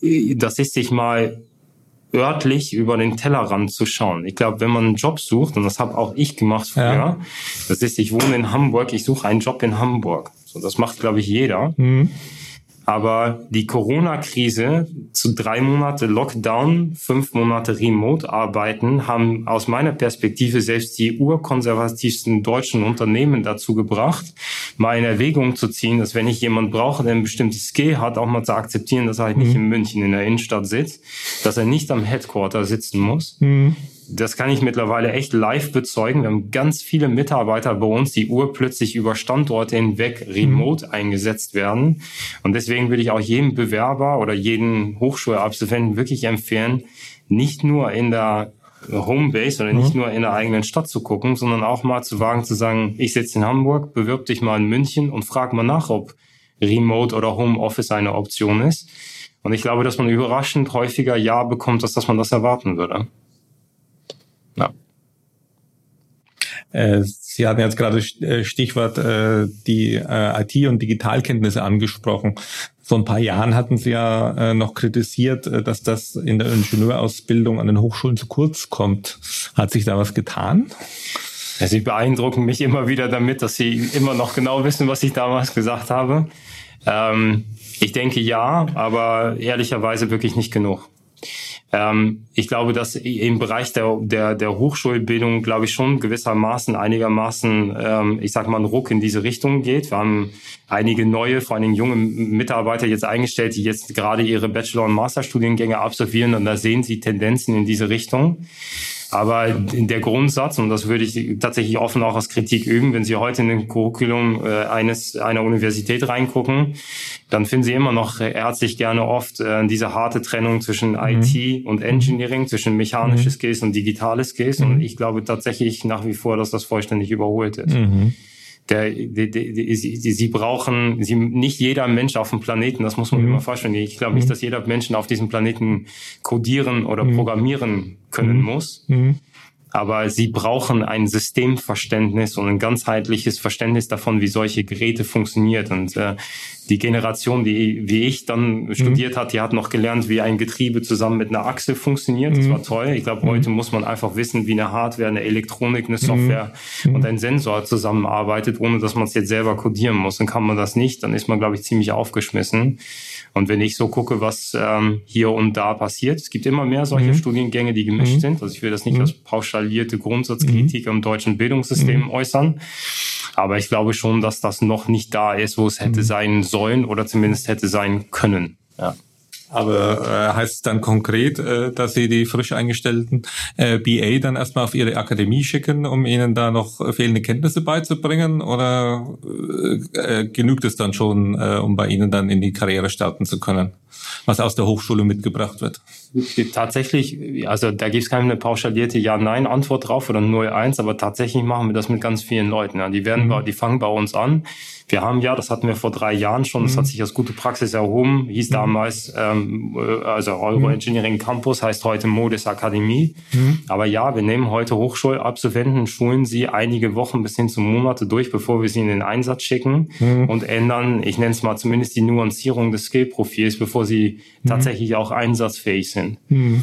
das ist sich mal örtlich über den Tellerrand zu schauen. Ich glaube, wenn man einen Job sucht, und das habe auch ich gemacht früher, ja. das ist, ich wohne in Hamburg, ich suche einen Job in Hamburg. So, das macht, glaube ich, jeder. Mhm. Aber die Corona-Krise zu drei Monate Lockdown, fünf Monate Remote-Arbeiten haben aus meiner Perspektive selbst die urkonservativsten deutschen Unternehmen dazu gebracht, mal in Erwägung zu ziehen, dass wenn ich jemand brauche, der ein bestimmtes Skill hat, auch mal zu akzeptieren, dass er halt mhm. nicht in München in der Innenstadt sitzt, dass er nicht am Headquarter sitzen muss, mhm das kann ich mittlerweile echt live bezeugen. Wir haben ganz viele Mitarbeiter bei uns, die urplötzlich über Standorte hinweg remote mhm. eingesetzt werden. Und deswegen würde ich auch jedem Bewerber oder jeden Hochschulabsolventen wirklich empfehlen, nicht nur in der Homebase oder nicht mhm. nur in der eigenen Stadt zu gucken, sondern auch mal zu wagen zu sagen, ich sitze in Hamburg, bewirb dich mal in München und frag mal nach, ob Remote oder Homeoffice eine Option ist. Und ich glaube, dass man überraschend häufiger Ja bekommt, als dass man das erwarten würde. Ja. Äh, Sie hatten jetzt gerade äh, Stichwort äh, die IT- und Digitalkenntnisse angesprochen. Vor ein paar Jahren hatten Sie ja noch kritisiert, dass das in der Ingenieurausbildung an den Hochschulen zu kurz kommt. Hat sich da was getan? Sie beeindrucken mich immer wieder damit, dass Sie immer noch genau wissen, was ich damals gesagt habe. Ähm, ich denke ja, aber ehrlicherweise wirklich nicht genug. Ähm, ich glaube, dass im Bereich der, der, der Hochschulbildung, glaube ich, schon gewissermaßen, einigermaßen, ähm, ich sag mal, ein Ruck in diese Richtung geht. Wir haben einige neue, vor allen Dingen junge Mitarbeiter jetzt eingestellt, die jetzt gerade ihre Bachelor- und Masterstudiengänge absolvieren und da sehen sie Tendenzen in diese Richtung. Aber der Grundsatz, und das würde ich tatsächlich offen auch als Kritik üben, wenn Sie heute in den Curriculum äh, eines, einer Universität reingucken, dann finden Sie immer noch herzlich gerne oft äh, diese harte Trennung zwischen mhm. IT und Engineering, zwischen mechanische mhm. Skills und digitale Skills. Mhm. Und ich glaube tatsächlich nach wie vor, dass das vollständig überholt ist. Der, die, die, die, sie, sie brauchen, sie, nicht jeder Mensch auf dem Planeten, das muss man mhm. immer vorstellen. Ich glaube nicht, mhm. dass jeder Mensch auf diesem Planeten codieren oder mhm. programmieren können mhm. muss. Mhm aber sie brauchen ein Systemverständnis und ein ganzheitliches Verständnis davon, wie solche Geräte funktioniert. Und äh, die Generation, die wie ich dann mhm. studiert hat, die hat noch gelernt, wie ein Getriebe zusammen mit einer Achse funktioniert. Das mhm. war toll. Ich glaube, mhm. heute muss man einfach wissen, wie eine Hardware, eine Elektronik, eine Software mhm. und ein Sensor zusammenarbeitet, ohne dass man es jetzt selber codieren muss. Dann kann man das nicht, dann ist man, glaube ich, ziemlich aufgeschmissen. Und wenn ich so gucke, was ähm, hier und da passiert, es gibt immer mehr solche mhm. Studiengänge, die gemischt mhm. sind. Also ich will das nicht mhm. als pauschalierte Grundsatzkritik am deutschen Bildungssystem äußern. Aber ich glaube schon, dass das noch nicht da ist, wo es hätte sein sollen oder zumindest hätte sein können. Ja. Aber äh, heißt es dann konkret, äh, dass Sie die frisch eingestellten äh, BA dann erstmal auf Ihre Akademie schicken, um Ihnen da noch fehlende Kenntnisse beizubringen? Oder äh, äh, genügt es dann schon, äh, um bei Ihnen dann in die Karriere starten zu können, was aus der Hochschule mitgebracht wird? Tatsächlich, also da gibt es keine pauschalierte Ja-Nein-Antwort drauf oder 0-1, aber tatsächlich machen wir das mit ganz vielen Leuten. Ja. Die werden, mhm. die fangen bei uns an. Wir haben ja, das hatten wir vor drei Jahren schon, das hat mhm. sich als gute Praxis erhoben, hieß mhm. damals, ähm, äh, also Euro mhm. Engineering Campus, heißt heute Modis Akademie. Mhm. Aber ja, wir nehmen heute Hochschulabsolventen, schulen sie einige Wochen bis hin zu Monate durch, bevor wir sie in den Einsatz schicken mhm. und ändern, ich nenne es mal zumindest die Nuancierung des Skill-Profils, bevor sie tatsächlich auch einsatzfähig sind sind. Mhm.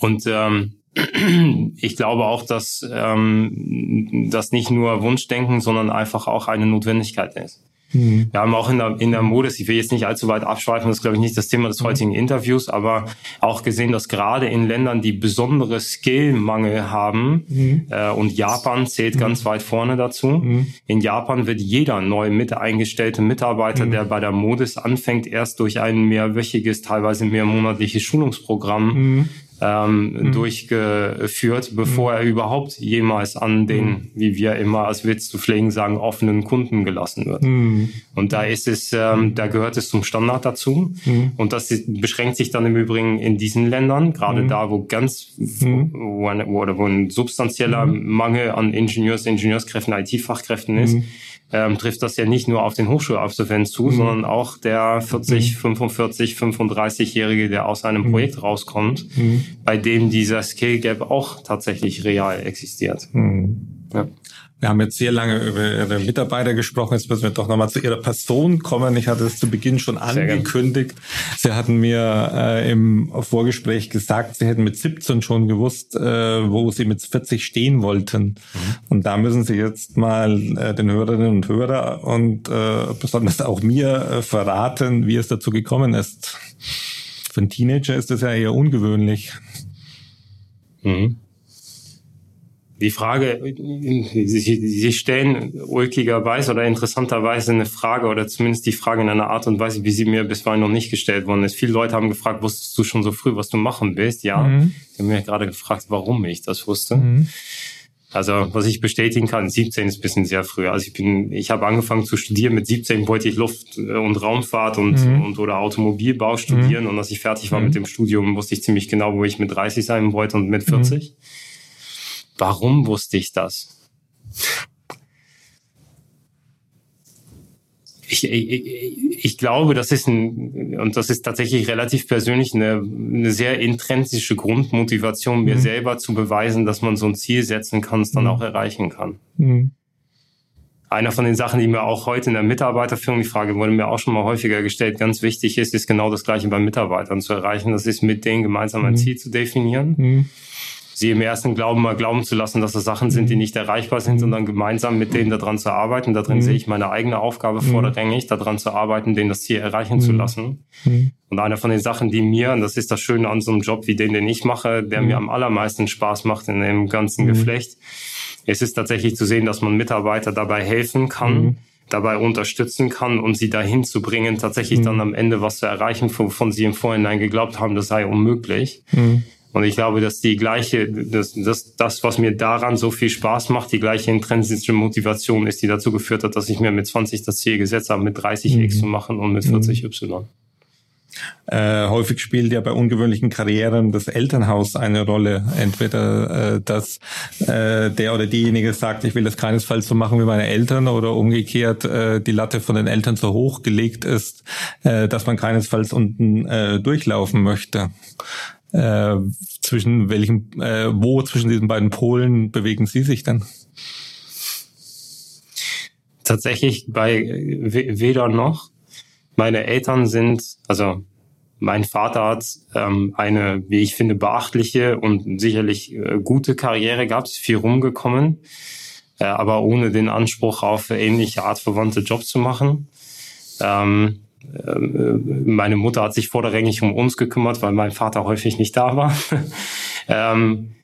Und ähm, ich glaube auch, dass ähm, das nicht nur Wunschdenken, sondern einfach auch eine Notwendigkeit ist. Mhm. Wir haben auch in der, in der Mode, ich will jetzt nicht allzu weit abschweifen, das ist glaube ich nicht das Thema des mhm. heutigen Interviews, aber auch gesehen, dass gerade in Ländern, die besondere Skillmangel haben, mhm. äh, und Japan zählt mhm. ganz weit vorne dazu, mhm. in Japan wird jeder neu mit eingestellte Mitarbeiter, mhm. der bei der Modis anfängt, erst durch ein mehrwöchiges, teilweise mehrmonatliches Schulungsprogramm ähm, mhm. durchgeführt, bevor mhm. er überhaupt jemals an den, mhm. wie wir immer als Witz zu pflegen sagen, offenen Kunden gelassen wird. Mhm. Und da ist es, ähm, da gehört es zum Standard dazu. Mhm. Und das beschränkt sich dann im Übrigen in diesen Ländern, gerade mhm. da, wo ganz, wo, wo, wo ein substanzieller Mangel an Ingenieurs, Ingenieurskräften, IT-Fachkräften ist ähm, trifft das ja nicht nur auf den Hochschulabsolventen zu, mhm. sondern auch der 40, mhm. 45, 35-Jährige, der aus einem mhm. Projekt rauskommt, mhm. bei dem dieser Skill Gap auch tatsächlich real existiert. Mhm. Ja. Wir haben jetzt sehr lange über Ihre Mitarbeiter gesprochen. Jetzt müssen wir doch nochmal zu Ihrer Person kommen. Ich hatte es zu Beginn schon angekündigt. Sie hatten mir äh, im Vorgespräch gesagt, Sie hätten mit 17 schon gewusst, äh, wo Sie mit 40 stehen wollten. Mhm. Und da müssen Sie jetzt mal äh, den Hörerinnen und Hörer und äh, besonders auch mir äh, verraten, wie es dazu gekommen ist. Für einen Teenager ist das ja eher ungewöhnlich. Mhm. Die Frage, Sie, stellen ulkigerweise oder interessanterweise eine Frage oder zumindest die Frage in einer Art und Weise, wie sie mir bisweilen noch nicht gestellt worden ist. Viele Leute haben gefragt, wusstest du schon so früh, was du machen willst? Ja. Mhm. Sie haben mir gerade gefragt, warum ich das wusste. Mhm. Also was ich bestätigen kann, 17 ist ein bisschen sehr früh. Also ich bin, ich habe angefangen zu studieren. Mit 17 wollte ich Luft- und Raumfahrt und, mhm. und oder Automobilbau studieren. Mhm. Und als ich fertig war mit mhm. dem Studium, wusste ich ziemlich genau, wo ich mit 30 sein wollte und mit 40. Warum wusste ich das? Ich, ich, ich glaube, das ist ein, und das ist tatsächlich relativ persönlich eine, eine sehr intrinsische Grundmotivation, mir mhm. selber zu beweisen, dass man so ein Ziel setzen kann, es dann mhm. auch erreichen kann. Mhm. Einer von den Sachen, die mir auch heute in der Mitarbeiterführung, die Frage wurde mir auch schon mal häufiger gestellt, ganz wichtig ist, ist genau das Gleiche bei Mitarbeitern zu erreichen. Das ist mit denen gemeinsam ein mhm. Ziel zu definieren mhm sie im ersten Glauben mal glauben zu lassen, dass das Sachen sind, die mhm. nicht erreichbar sind, sondern gemeinsam mit denen daran zu arbeiten. Darin mhm. sehe ich meine eigene Aufgabe mhm. vordergängig, daran zu arbeiten, denen das Ziel erreichen zu lassen. Und eine von den Sachen, die mir, und das ist das Schöne an so einem Job wie den, den ich mache, der mir am allermeisten Spaß macht in dem ganzen Geflecht, es ist tatsächlich zu sehen, dass man Mitarbeiter dabei helfen kann, dabei unterstützen kann, um sie dahin zu bringen, tatsächlich mhm. dann am Ende was zu erreichen, wovon sie im Vorhinein geglaubt haben, das sei unmöglich. Mhm. Und ich glaube, dass die gleiche, dass, dass das, was mir daran so viel Spaß macht, die gleiche intrinsische Motivation ist, die dazu geführt hat, dass ich mir mit 20 das Ziel gesetzt habe, mit 30 mhm. X zu machen und mit 40 mhm. Y. Äh, häufig spielt ja bei ungewöhnlichen Karrieren das Elternhaus eine Rolle. Entweder, äh, dass äh, der oder diejenige sagt, ich will das keinesfalls so machen wie meine Eltern oder umgekehrt äh, die Latte von den Eltern so hoch gelegt ist, äh, dass man keinesfalls unten äh, durchlaufen möchte. Äh, zwischen welchen, äh, wo zwischen diesen beiden Polen bewegen Sie sich dann? Tatsächlich bei weder noch. Meine Eltern sind, also mein Vater hat ähm, eine, wie ich finde, beachtliche und sicherlich äh, gute Karriere gehabt, viel rumgekommen, äh, aber ohne den Anspruch auf ähnliche artverwandte Jobs zu machen. Ähm, meine Mutter hat sich vordergängig um uns gekümmert, weil mein Vater häufig nicht da war. ähm,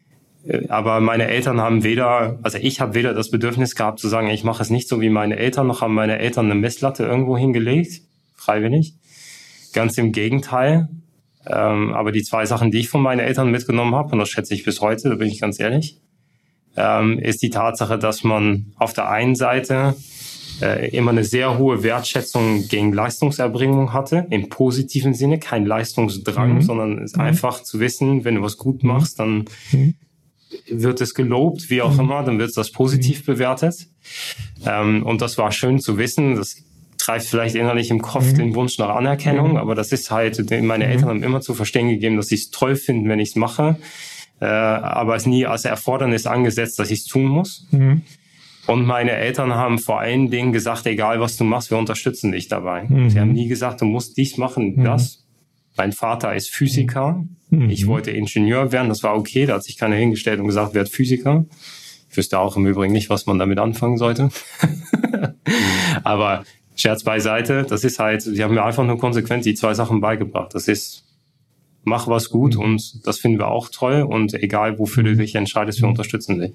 aber meine Eltern haben weder, also ich habe weder das Bedürfnis gehabt zu sagen, ich mache es nicht so wie meine Eltern, noch haben meine Eltern eine Messlatte irgendwo hingelegt, freiwillig. Ganz im Gegenteil. Ähm, aber die zwei Sachen, die ich von meinen Eltern mitgenommen habe, und das schätze ich bis heute, da bin ich ganz ehrlich, ähm, ist die Tatsache, dass man auf der einen Seite äh, immer eine sehr hohe Wertschätzung gegen Leistungserbringung hatte, im positiven Sinne, kein Leistungsdrang, mhm. sondern es mhm. einfach zu wissen, wenn du was gut mhm. machst, dann mhm. wird es gelobt, wie auch mhm. immer, dann wird das positiv mhm. bewertet. Ähm, und das war schön zu wissen. Das treibt vielleicht innerlich im Kopf den Wunsch nach Anerkennung, aber das ist halt, meine Eltern haben immer zu verstehen gegeben, dass sie es toll finden, wenn ich es mache, äh, aber es nie als Erfordernis angesetzt, dass ich es tun muss. Und meine Eltern haben vor allen Dingen gesagt, egal was du machst, wir unterstützen dich dabei. Mhm. Sie haben nie gesagt, du musst dies machen, mhm. das. Mein Vater ist Physiker. Mhm. Ich wollte Ingenieur werden, das war okay. Da hat sich keiner hingestellt und gesagt, werd Physiker. Ich wüsste auch im Übrigen nicht, was man damit anfangen sollte. Aber Scherz beiseite, das ist halt, die haben mir einfach nur konsequent die zwei Sachen beigebracht. Das ist, mach was gut mhm. und das finden wir auch toll und egal wofür du dich entscheidest, wir unterstützen dich.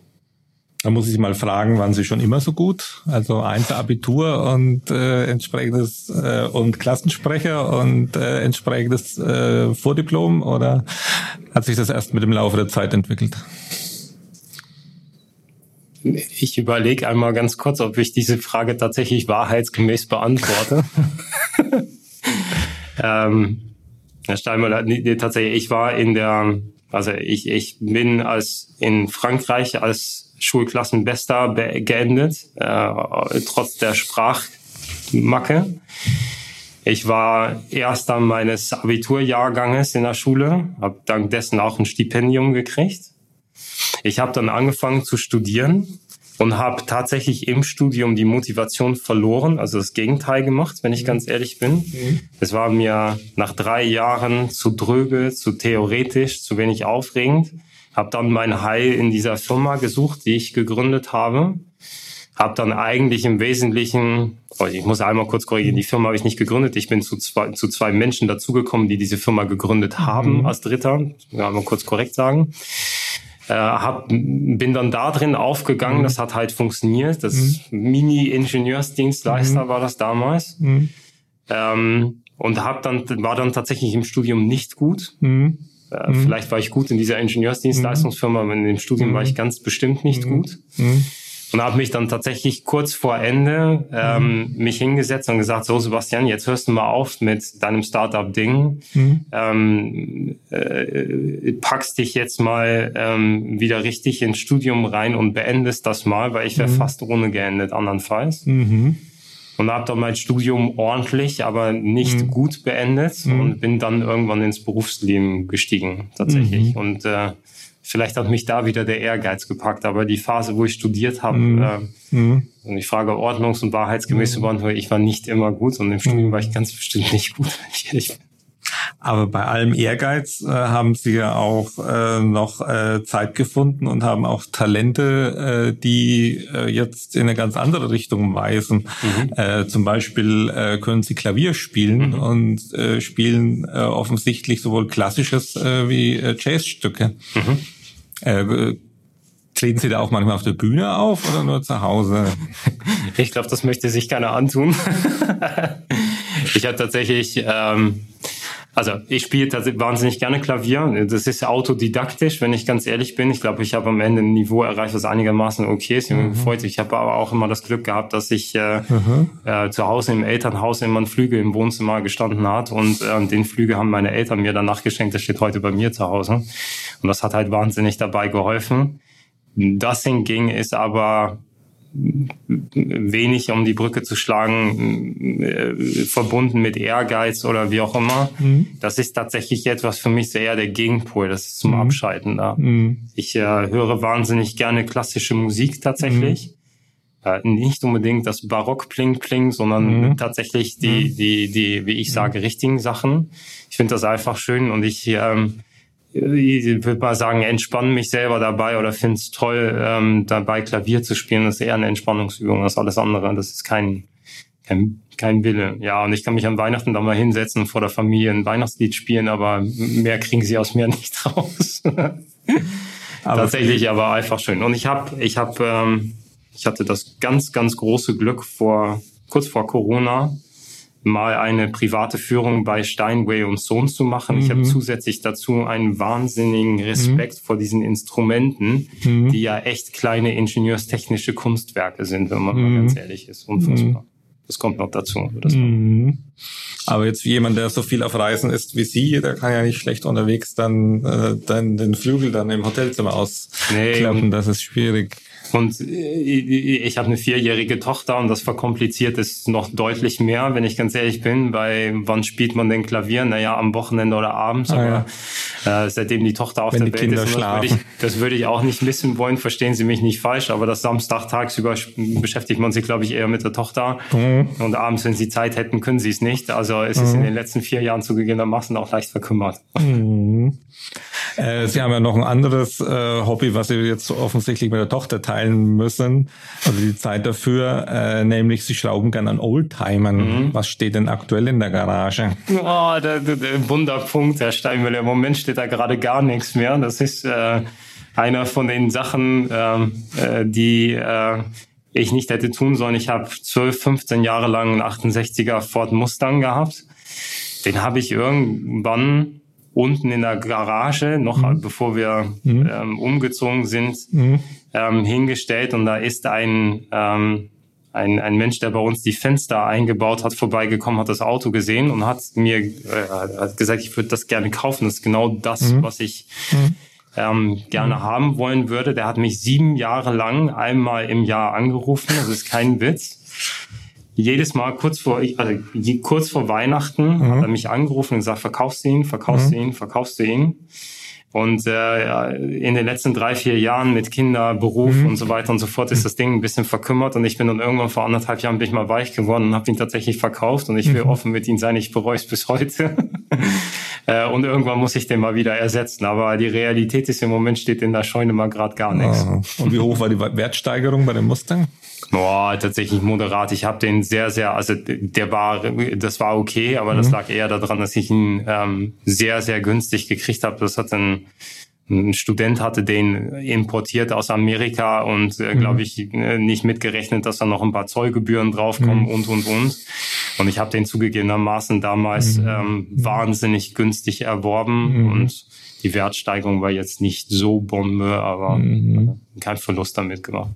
Da muss ich mal fragen, waren Sie schon immer so gut? Also eins Abitur und äh, entsprechendes äh, und Klassensprecher und äh, entsprechendes äh, Vordiplom oder hat sich das erst mit dem Laufe der Zeit entwickelt? Ich überlege einmal ganz kurz, ob ich diese Frage tatsächlich wahrheitsgemäß beantworte. ähm, Herr Steinmüller, nee, tatsächlich, ich war in der, also ich, ich bin als in Frankreich als Schulklassenbester geendet, äh, trotz der Sprachmacke. Ich war erster meines Abiturjahrganges in der Schule, habe dank dessen auch ein Stipendium gekriegt. Ich habe dann angefangen zu studieren und habe tatsächlich im Studium die Motivation verloren, also das Gegenteil gemacht, wenn ich ganz ehrlich bin. Mhm. Es war mir nach drei Jahren zu dröge, zu theoretisch, zu wenig aufregend habe dann mein Heil in dieser Firma gesucht, die ich gegründet habe. Habe dann eigentlich im Wesentlichen, oh, ich muss einmal kurz korrigieren, die Firma habe ich nicht gegründet. Ich bin zu zwei, zu zwei Menschen dazugekommen, die diese Firma gegründet haben mhm. als Dritter. Ja, mal kurz korrekt sagen. Äh, hab, bin dann da drin aufgegangen, mhm. das hat halt funktioniert. Das mhm. Mini-Ingenieursdienstleister mhm. war das damals. Mhm. Ähm, und hab dann, war dann tatsächlich im Studium nicht gut. Mhm. Äh, mhm. Vielleicht war ich gut in dieser Ingenieursdienstleistungsfirma, aber in dem Studium mhm. war ich ganz bestimmt nicht mhm. gut. Mhm. Und habe mich dann tatsächlich kurz vor Ende ähm, mhm. mich hingesetzt und gesagt, so Sebastian, jetzt hörst du mal auf mit deinem Startup-Ding. Mhm. Ähm, äh, packst dich jetzt mal ähm, wieder richtig ins Studium rein und beendest das mal, weil ich wäre fast ohne geendet andernfalls. Mhm und habe dann mein Studium ordentlich, aber nicht mhm. gut beendet mhm. und bin dann irgendwann ins Berufsleben gestiegen tatsächlich. Mhm. Und äh, vielleicht hat mich da wieder der Ehrgeiz gepackt, aber die Phase, wo ich studiert habe, mhm. äh, mhm. und ich frage ordnungs- und wahrheitsgemäß zu beantworten, ich war nicht immer gut und im Studium war ich ganz bestimmt nicht gut, wenn ich ehrlich bin. Aber bei allem Ehrgeiz äh, haben Sie ja auch äh, noch äh, Zeit gefunden und haben auch Talente, äh, die äh, jetzt in eine ganz andere Richtung weisen. Mhm. Äh, zum Beispiel äh, können Sie Klavier spielen mhm. und äh, spielen äh, offensichtlich sowohl klassisches äh, wie äh, Jazzstücke. Mhm. Äh, Treten Sie da auch manchmal auf der Bühne auf oder nur zu Hause? Ich glaube, das möchte sich keiner antun. ich habe tatsächlich ähm, also ich spiele tatsächlich wahnsinnig gerne Klavier. Das ist autodidaktisch, wenn ich ganz ehrlich bin. Ich glaube, ich habe am Ende ein Niveau erreicht, was einigermaßen okay ist. Mhm. Freut sich. Ich habe aber auch immer das Glück gehabt, dass ich äh, mhm. äh, zu Hause im Elternhaus immer ein Flügel im Wohnzimmer gestanden hat und äh, den Flügel haben meine Eltern mir danach geschenkt. Der steht heute bei mir zu Hause und das hat halt wahnsinnig dabei geholfen. Das hingegen ist aber wenig um die Brücke zu schlagen, äh, verbunden mit Ehrgeiz oder wie auch immer. Mhm. Das ist tatsächlich etwas für mich sehr der Gegenpol. Das ist zum mhm. Abschalten da. Mhm. Ich äh, höre wahnsinnig gerne klassische Musik tatsächlich. Mhm. Äh, nicht unbedingt das Barock Pling Pling, sondern mhm. tatsächlich die, mhm. die, die, wie ich sage, richtigen Sachen. Ich finde das einfach schön und ich ähm, ich würde mal sagen, entspanne mich selber dabei oder finde es toll, ähm, dabei Klavier zu spielen. Das ist eher eine Entspannungsübung als alles andere. Das ist kein, kein, kein Wille. Ja, und ich kann mich an Weihnachten da mal hinsetzen und vor der Familie ein Weihnachtslied spielen, aber mehr kriegen sie aus mir nicht raus. aber Tatsächlich, aber einfach schön. Und ich habe, ich habe, ähm, ich hatte das ganz, ganz große Glück vor kurz vor Corona mal eine private Führung bei Steinway und Sohn zu machen. Mhm. Ich habe zusätzlich dazu einen wahnsinnigen Respekt mhm. vor diesen Instrumenten, mhm. die ja echt kleine ingenieurstechnische Kunstwerke sind, wenn man mal mhm. ganz ehrlich ist. Unfassbar. Mhm. Das kommt noch dazu. Mhm. Aber jetzt wie jemand, der so viel auf Reisen ist wie Sie, der kann ja nicht schlecht unterwegs dann, äh, dann den Flügel dann im Hotelzimmer ausklappen. Nee, das ist schwierig. Und ich habe eine vierjährige Tochter und das verkompliziert es noch deutlich mehr, wenn ich ganz ehrlich bin, bei wann spielt man denn Klavier? Naja, am Wochenende oder abends, ah, aber ja. äh, seitdem die Tochter auf wenn der Welt Kinder ist, das würde, ich, das würde ich auch nicht missen wollen, verstehen Sie mich nicht falsch, aber das Samstag tagsüber beschäftigt man sich, glaube ich, eher mit der Tochter mhm. und abends, wenn sie Zeit hätten, können sie es nicht. Also es ist in mhm. den letzten vier Jahren zugegebenermaßen auch leicht verkümmert. Mhm. Äh, Sie haben ja noch ein anderes äh, Hobby, was Sie jetzt offensichtlich mit der Tochter teilen müssen, also die Zeit dafür, äh, nämlich Sie schrauben gerne an Oldtimern. Mhm. Was steht denn aktuell in der Garage? Oh, der, der, der Wunderpunkt, Herr Steinmüller. Im Moment steht da gerade gar nichts mehr. Das ist äh, einer von den Sachen, ähm, äh, die äh, ich nicht hätte tun sollen. Ich habe 12, 15 Jahre lang einen 68er Ford Mustang gehabt. Den habe ich irgendwann unten in der Garage, noch mhm. bevor wir mhm. ähm, umgezogen sind, mhm. ähm, hingestellt. Und da ist ein, ähm, ein, ein Mensch, der bei uns die Fenster eingebaut hat, vorbeigekommen, hat das Auto gesehen und hat mir äh, hat gesagt, ich würde das gerne kaufen. Das ist genau das, mhm. was ich mhm ähm, gerne mhm. haben wollen würde. Der hat mich sieben Jahre lang einmal im Jahr angerufen. Das ist kein Witz. Jedes Mal kurz vor, also kurz vor Weihnachten mhm. hat er mich angerufen und gesagt, verkaufst du ihn, verkaufst du mhm. ihn, verkaufst du ihn. Und äh, in den letzten drei, vier Jahren mit Kinder, Beruf mhm. und so weiter und so fort ist das Ding ein bisschen verkümmert und ich bin dann irgendwann vor anderthalb Jahren bin ich mal weich geworden und habe ihn tatsächlich verkauft und ich will mhm. offen mit ihm sein, ich bereue es bis heute. Äh, und irgendwann muss ich den mal wieder ersetzen. Aber die Realität ist im Moment steht in der Scheune mal gerade gar nichts. Und wie hoch war die Wertsteigerung bei dem Mustang? Boah, tatsächlich moderat. Ich habe den sehr, sehr, also der war, das war okay, aber mhm. das lag eher daran, dass ich ihn ähm, sehr, sehr günstig gekriegt habe. Das hat ein ein Student hatte den importiert aus Amerika und äh, glaube mhm. ich äh, nicht mitgerechnet, dass da noch ein paar Zollgebühren draufkommen mhm. und und und. Und ich habe den zugegebenermaßen damals mhm. ähm, wahnsinnig günstig erworben mhm. und die Wertsteigerung war jetzt nicht so Bombe, aber mhm. kein Verlust damit gemacht.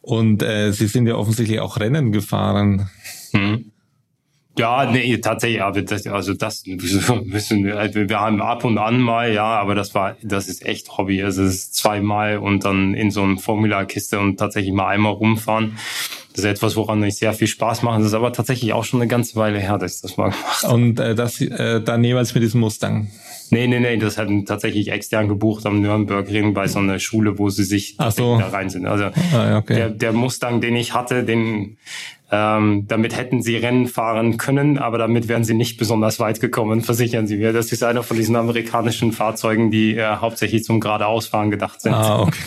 Und äh, Sie sind ja offensichtlich auch Rennen gefahren. Mhm. Ja, nee, tatsächlich, aber das, also das wissen wir, also wir haben ab und an mal, ja, aber das war, das ist echt Hobby. Also es ist zweimal und dann in so einem Formularkiste und tatsächlich mal einmal rumfahren. Das ist etwas, woran ich sehr viel Spaß mache. Das ist aber tatsächlich auch schon eine ganze Weile her, dass ich das mal gemacht habe. Und äh, das äh, dann jeweils mit diesem Mustang? Nee, nee, nee, das hat tatsächlich extern gebucht am Nürnbergring bei so einer Schule, wo sie sich so. da rein sind. Also ah, okay. der, der Mustang, den ich hatte, den ähm, damit hätten sie Rennen fahren können, aber damit wären sie nicht besonders weit gekommen, versichern sie mir. Das ist einer von diesen amerikanischen Fahrzeugen, die äh, hauptsächlich zum geradeausfahren gedacht sind. Ah, okay.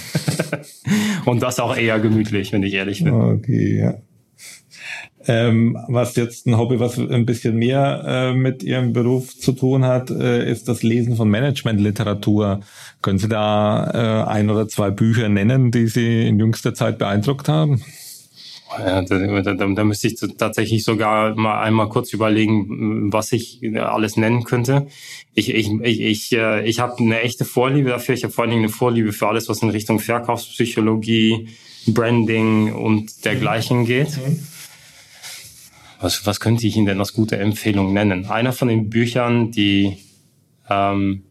Und das auch eher gemütlich, wenn ich ehrlich bin. Okay, ja. Ähm, was jetzt ein Hobby, was ein bisschen mehr äh, mit Ihrem Beruf zu tun hat, äh, ist das Lesen von Managementliteratur. Können Sie da äh, ein oder zwei Bücher nennen, die Sie in jüngster Zeit beeindruckt haben? Ja, da, da, da müsste ich tatsächlich sogar mal einmal kurz überlegen, was ich alles nennen könnte. Ich, ich, ich, ich, äh, ich habe eine echte Vorliebe dafür. Ich habe vor allen Dingen eine Vorliebe für alles, was in Richtung Verkaufspsychologie, Branding und dergleichen geht. Mhm. Was, was könnte ich Ihnen denn als gute Empfehlung nennen? Einer von den Büchern, die ähm,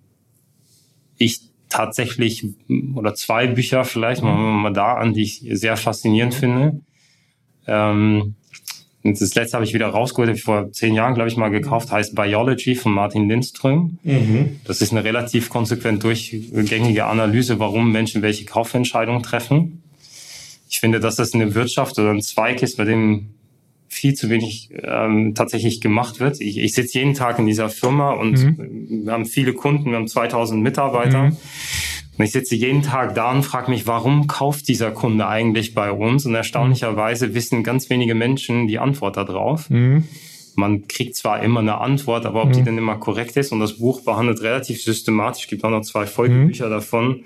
ich tatsächlich, oder zwei Bücher vielleicht, machen wir mal da an, die ich sehr faszinierend finde. Ähm, das letzte habe ich wieder rausgeholt, habe ich vor zehn Jahren, glaube ich, mal gekauft, heißt Biology von Martin Lindström. Mhm. Das ist eine relativ konsequent durchgängige Analyse, warum Menschen welche Kaufentscheidungen treffen. Ich finde, dass das eine Wirtschaft oder ein Zweig ist, bei dem viel zu wenig ähm, tatsächlich gemacht wird. Ich, ich sitze jeden Tag in dieser Firma und mhm. wir haben viele Kunden, wir haben 2000 Mitarbeiter. Mhm. Und ich sitze jeden Tag da und frage mich, warum kauft dieser Kunde eigentlich bei uns? Und erstaunlicherweise wissen ganz wenige Menschen die Antwort darauf. Mhm. Man kriegt zwar immer eine Antwort, aber ob mhm. die denn immer korrekt ist. Und das Buch behandelt relativ systematisch, gibt auch noch zwei Folgebücher mhm. davon.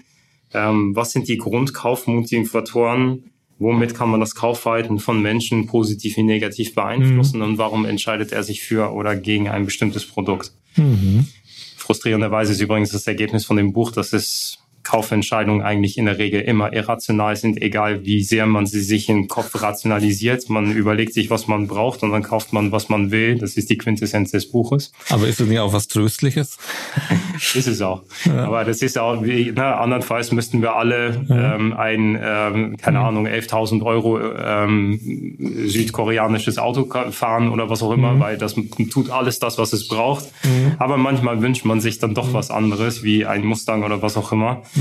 Ähm, was sind die Grundkaufmotivatoren? Womit kann man das Kaufverhalten von Menschen positiv wie negativ beeinflussen? Mhm. Und warum entscheidet er sich für oder gegen ein bestimmtes Produkt? Mhm. Frustrierenderweise ist übrigens das Ergebnis von dem Buch, dass es Kaufentscheidungen eigentlich in der Regel immer irrational sind, egal wie sehr man sie sich im Kopf rationalisiert. Man überlegt sich, was man braucht und dann kauft man, was man will. Das ist die Quintessenz des Buches. Aber ist das nicht auch was Tröstliches? ist es auch. Ja. Aber das ist auch, wie, ne, andernfalls müssten wir alle ja. ähm, ein, ähm, keine mhm. Ahnung, 11.000 Euro ähm, südkoreanisches Auto fahren oder was auch immer, mhm. weil das tut alles das, was es braucht. Mhm. Aber manchmal wünscht man sich dann doch mhm. was anderes, wie ein Mustang oder was auch immer. Mhm.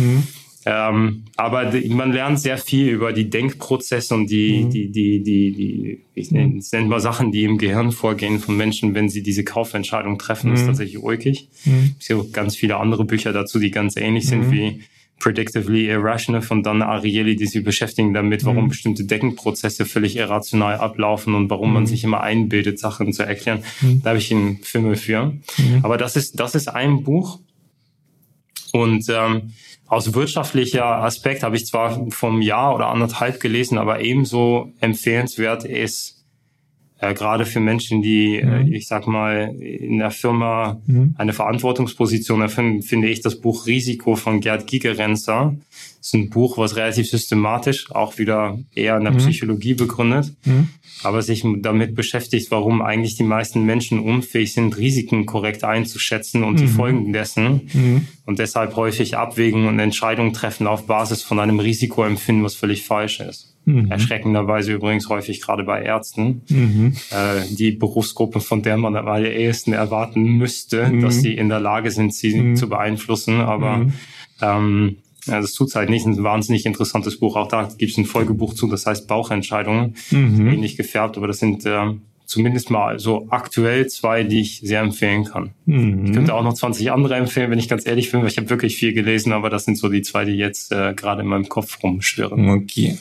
Ähm, aber man lernt sehr viel über die Denkprozesse und die, mhm. die, die, die, die, ich nenne, es nennt mal Sachen, die im Gehirn vorgehen von Menschen, wenn sie diese Kaufentscheidung treffen, mhm. ist tatsächlich ulkig. Mhm. Es gibt ganz viele andere Bücher dazu, die ganz ähnlich sind mhm. wie Predictively Irrational von Don Ariely, die sich beschäftigen damit, warum mhm. bestimmte Denkenprozesse völlig irrational ablaufen und warum man mhm. sich immer einbildet, Sachen zu erklären. Da habe ich einen Film für. Aber das ist, das ist ein Buch. Und ähm, aus wirtschaftlicher Aspekt habe ich zwar vom Jahr oder anderthalb gelesen, aber ebenso empfehlenswert ist äh, gerade für Menschen, die, äh, mhm. äh, ich sag mal, in der Firma mhm. eine Verantwortungsposition erfinden, finde ich das Buch Risiko von Gerd Gigerenzer. Das ist ein Buch, was relativ systematisch, auch wieder eher in der mhm. Psychologie begründet, mhm. aber sich damit beschäftigt, warum eigentlich die meisten Menschen unfähig sind, Risiken korrekt einzuschätzen und die mhm. Folgen dessen mhm. und deshalb häufig abwägen und Entscheidungen treffen auf Basis von einem Risikoempfinden, was völlig falsch ist. Mhm. Erschreckenderweise übrigens häufig gerade bei Ärzten, mhm. äh, die Berufsgruppe, von der man am ehesten erwarten müsste, mhm. dass sie in der Lage sind, sie mhm. zu beeinflussen. Aber mhm. ähm, ja, das tut halt nicht. Ein wahnsinnig interessantes Buch. Auch da gibt es ein Folgebuch zu, das heißt Bauchentscheidungen. Mhm. Ähnlich gefärbt, aber das sind äh, zumindest mal so aktuell zwei, die ich sehr empfehlen kann. Mhm. Ich könnte auch noch 20 andere empfehlen, wenn ich ganz ehrlich bin, weil ich habe wirklich viel gelesen, aber das sind so die zwei, die jetzt äh, gerade in meinem Kopf rumschwirren. Okay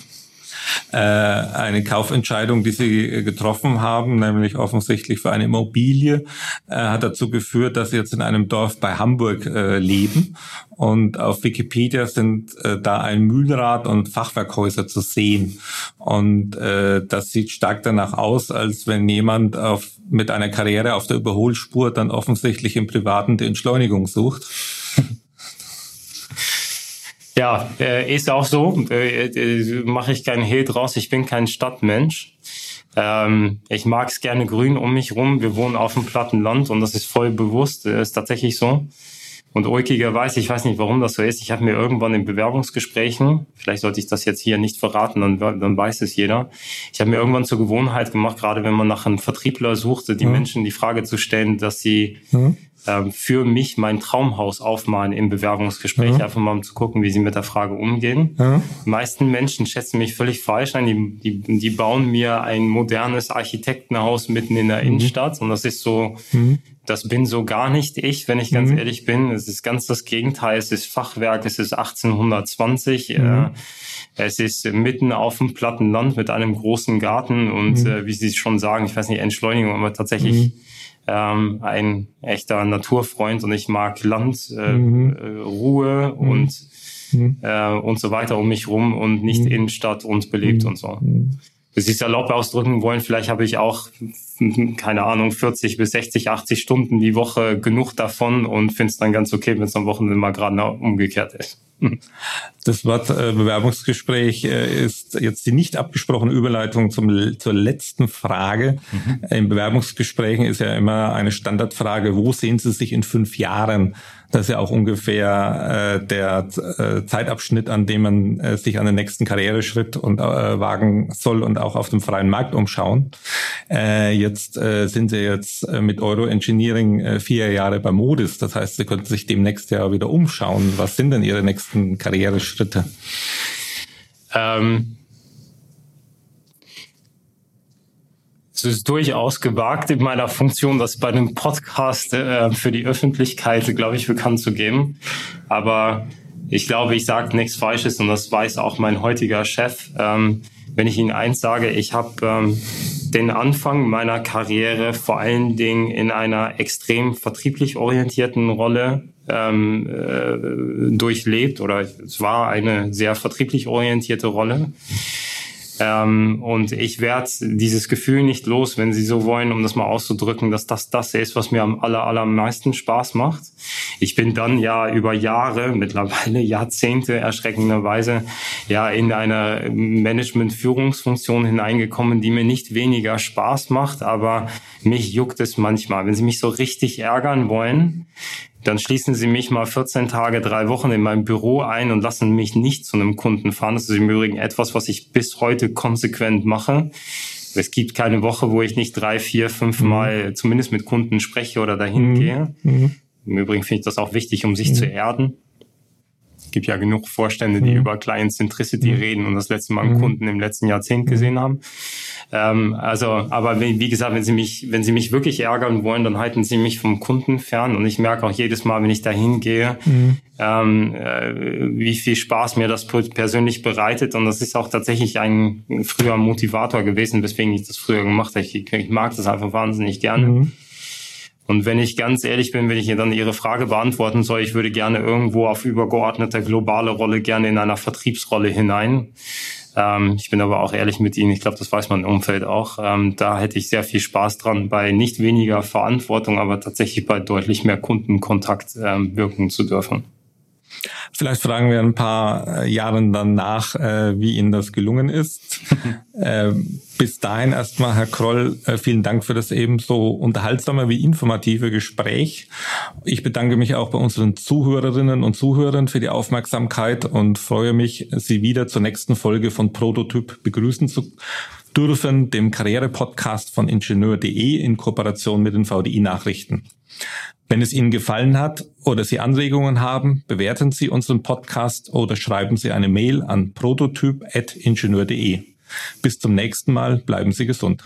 eine Kaufentscheidung, die sie äh, getroffen haben, nämlich offensichtlich für eine Immobilie, äh, hat dazu geführt, dass sie jetzt in einem Dorf bei Hamburg äh, leben. Und auf Wikipedia sind äh, da ein Mühlrad und Fachwerkhäuser zu sehen. Und äh, das sieht stark danach aus, als wenn jemand auf, mit einer Karriere auf der Überholspur dann offensichtlich im Privaten die Entschleunigung sucht. Ja, äh, ist auch so. Äh, äh, Mache ich keinen Hehl draus. Ich bin kein Stadtmensch. Ähm, ich mag es gerne grün um mich rum. Wir wohnen auf dem platten Land und das ist voll bewusst. Äh, ist tatsächlich so. Und ulkigerweise, ich weiß nicht, warum das so ist. Ich habe mir irgendwann in Bewerbungsgesprächen, vielleicht sollte ich das jetzt hier nicht verraten, dann, dann weiß es jeder. Ich habe mir irgendwann zur Gewohnheit gemacht, gerade wenn man nach einem Vertriebler suchte, die mhm. Menschen die Frage zu stellen, dass sie mhm ähm, für mich mein Traumhaus aufmalen im Bewerbungsgespräch, mhm. einfach mal um zu gucken, wie sie mit der Frage umgehen. Mhm. Die meisten Menschen schätzen mich völlig falsch ein. Die, die, die bauen mir ein modernes Architektenhaus mitten in der mhm. Innenstadt und das ist so, mhm. das bin so gar nicht ich, wenn ich ganz mhm. ehrlich bin. Es ist ganz das Gegenteil. Es ist Fachwerk, es ist 1820. Äh, mhm. es ist mitten auf dem platten Land mit einem großen Garten und äh, wie Sie schon sagen, ich weiß nicht, Entschleunigung, aber tatsächlich ähm, ein echter Naturfreund und ich mag Land, äh, mhm. äh, Ruhe mhm. und mhm. Äh, und so weiter um mich rum und nicht mhm. Innenstadt und belebt und so. Sie es salopp ausdrücken wollen, vielleicht habe ich auch, keine Ahnung, 40 bis 60, 80 Stunden die Woche genug davon und finde es dann ganz okay, wenn es am Wochenende mal gerade umgekehrt ist. Das Wort äh, Bewerbungsgespräch äh, ist jetzt die nicht abgesprochene Überleitung zum, zur letzten Frage. Mhm. In Bewerbungsgesprächen ist ja immer eine Standardfrage, wo sehen Sie sich in fünf Jahren? Das ist ja auch ungefähr äh, der äh, Zeitabschnitt, an dem man äh, sich an den nächsten Karriereschritt und äh, wagen soll und auch auf dem freien Markt umschauen. Äh, jetzt äh, sind Sie jetzt äh, mit Euro Engineering äh, vier Jahre bei Modis. Das heißt, Sie könnten sich demnächst ja wieder umschauen. Was sind denn Ihre nächsten Karriereschritte? Ähm Es ist durchaus gewagt in meiner Funktion, das bei einem Podcast äh, für die Öffentlichkeit, glaube ich, bekannt zu geben. Aber ich glaube, ich sage nichts Falsches und das weiß auch mein heutiger Chef. Ähm, wenn ich Ihnen eins sage, ich habe ähm, den Anfang meiner Karriere vor allen Dingen in einer extrem vertrieblich orientierten Rolle ähm, äh, durchlebt oder es war eine sehr vertrieblich orientierte Rolle. Ähm, und ich werde dieses Gefühl nicht los, wenn Sie so wollen, um das mal auszudrücken, dass das das ist, was mir am aller, allermeisten Spaß macht. Ich bin dann ja über Jahre, mittlerweile Jahrzehnte erschreckenderweise, ja in eine Management-Führungsfunktion hineingekommen, die mir nicht weniger Spaß macht, aber mich juckt es manchmal. Wenn Sie mich so richtig ärgern wollen, dann schließen Sie mich mal 14 Tage, drei Wochen in meinem Büro ein und lassen mich nicht zu einem Kunden fahren. Das ist im Übrigen etwas, was ich bis heute konsequent mache. Es gibt keine Woche, wo ich nicht drei, vier, fünf mhm. Mal zumindest mit Kunden spreche oder dahin mhm. gehe. Mhm. Im Übrigen finde ich das auch wichtig, um sich mhm. zu erden. Gibt ja genug Vorstände, die mhm. über Client Centricity mhm. reden und das letzte Mal einen mhm. Kunden im letzten Jahrzehnt mhm. gesehen haben. Ähm, also, aber wie, wie gesagt, wenn Sie mich, wenn Sie mich wirklich ärgern wollen, dann halten Sie mich vom Kunden fern. Und ich merke auch jedes Mal, wenn ich da hingehe, mhm. ähm, äh, wie viel Spaß mir das persönlich bereitet. Und das ist auch tatsächlich ein früher Motivator gewesen, weswegen ich das früher gemacht habe. Ich, ich mag das einfach wahnsinnig gerne. Und wenn ich ganz ehrlich bin, wenn ich dann Ihre Frage beantworten soll, ich würde gerne irgendwo auf übergeordnete globale Rolle gerne in einer Vertriebsrolle hinein. Ähm, ich bin aber auch ehrlich mit Ihnen, ich glaube, das weiß man im Umfeld auch. Ähm, da hätte ich sehr viel Spaß dran, bei nicht weniger Verantwortung, aber tatsächlich bei deutlich mehr Kundenkontakt ähm, wirken zu dürfen. Vielleicht fragen wir ein paar äh, Jahren dann nach, äh, wie Ihnen das gelungen ist. äh, bis dahin erstmal, Herr Kroll, vielen Dank für das ebenso unterhaltsame wie informative Gespräch. Ich bedanke mich auch bei unseren Zuhörerinnen und Zuhörern für die Aufmerksamkeit und freue mich, Sie wieder zur nächsten Folge von Prototyp begrüßen zu dürfen, dem Karriere-Podcast von Ingenieur.de in Kooperation mit den VDI-Nachrichten. Wenn es Ihnen gefallen hat oder Sie Anregungen haben, bewerten Sie unseren Podcast oder schreiben Sie eine Mail an prototyp.ingenieur.de. Bis zum nächsten Mal, bleiben Sie gesund.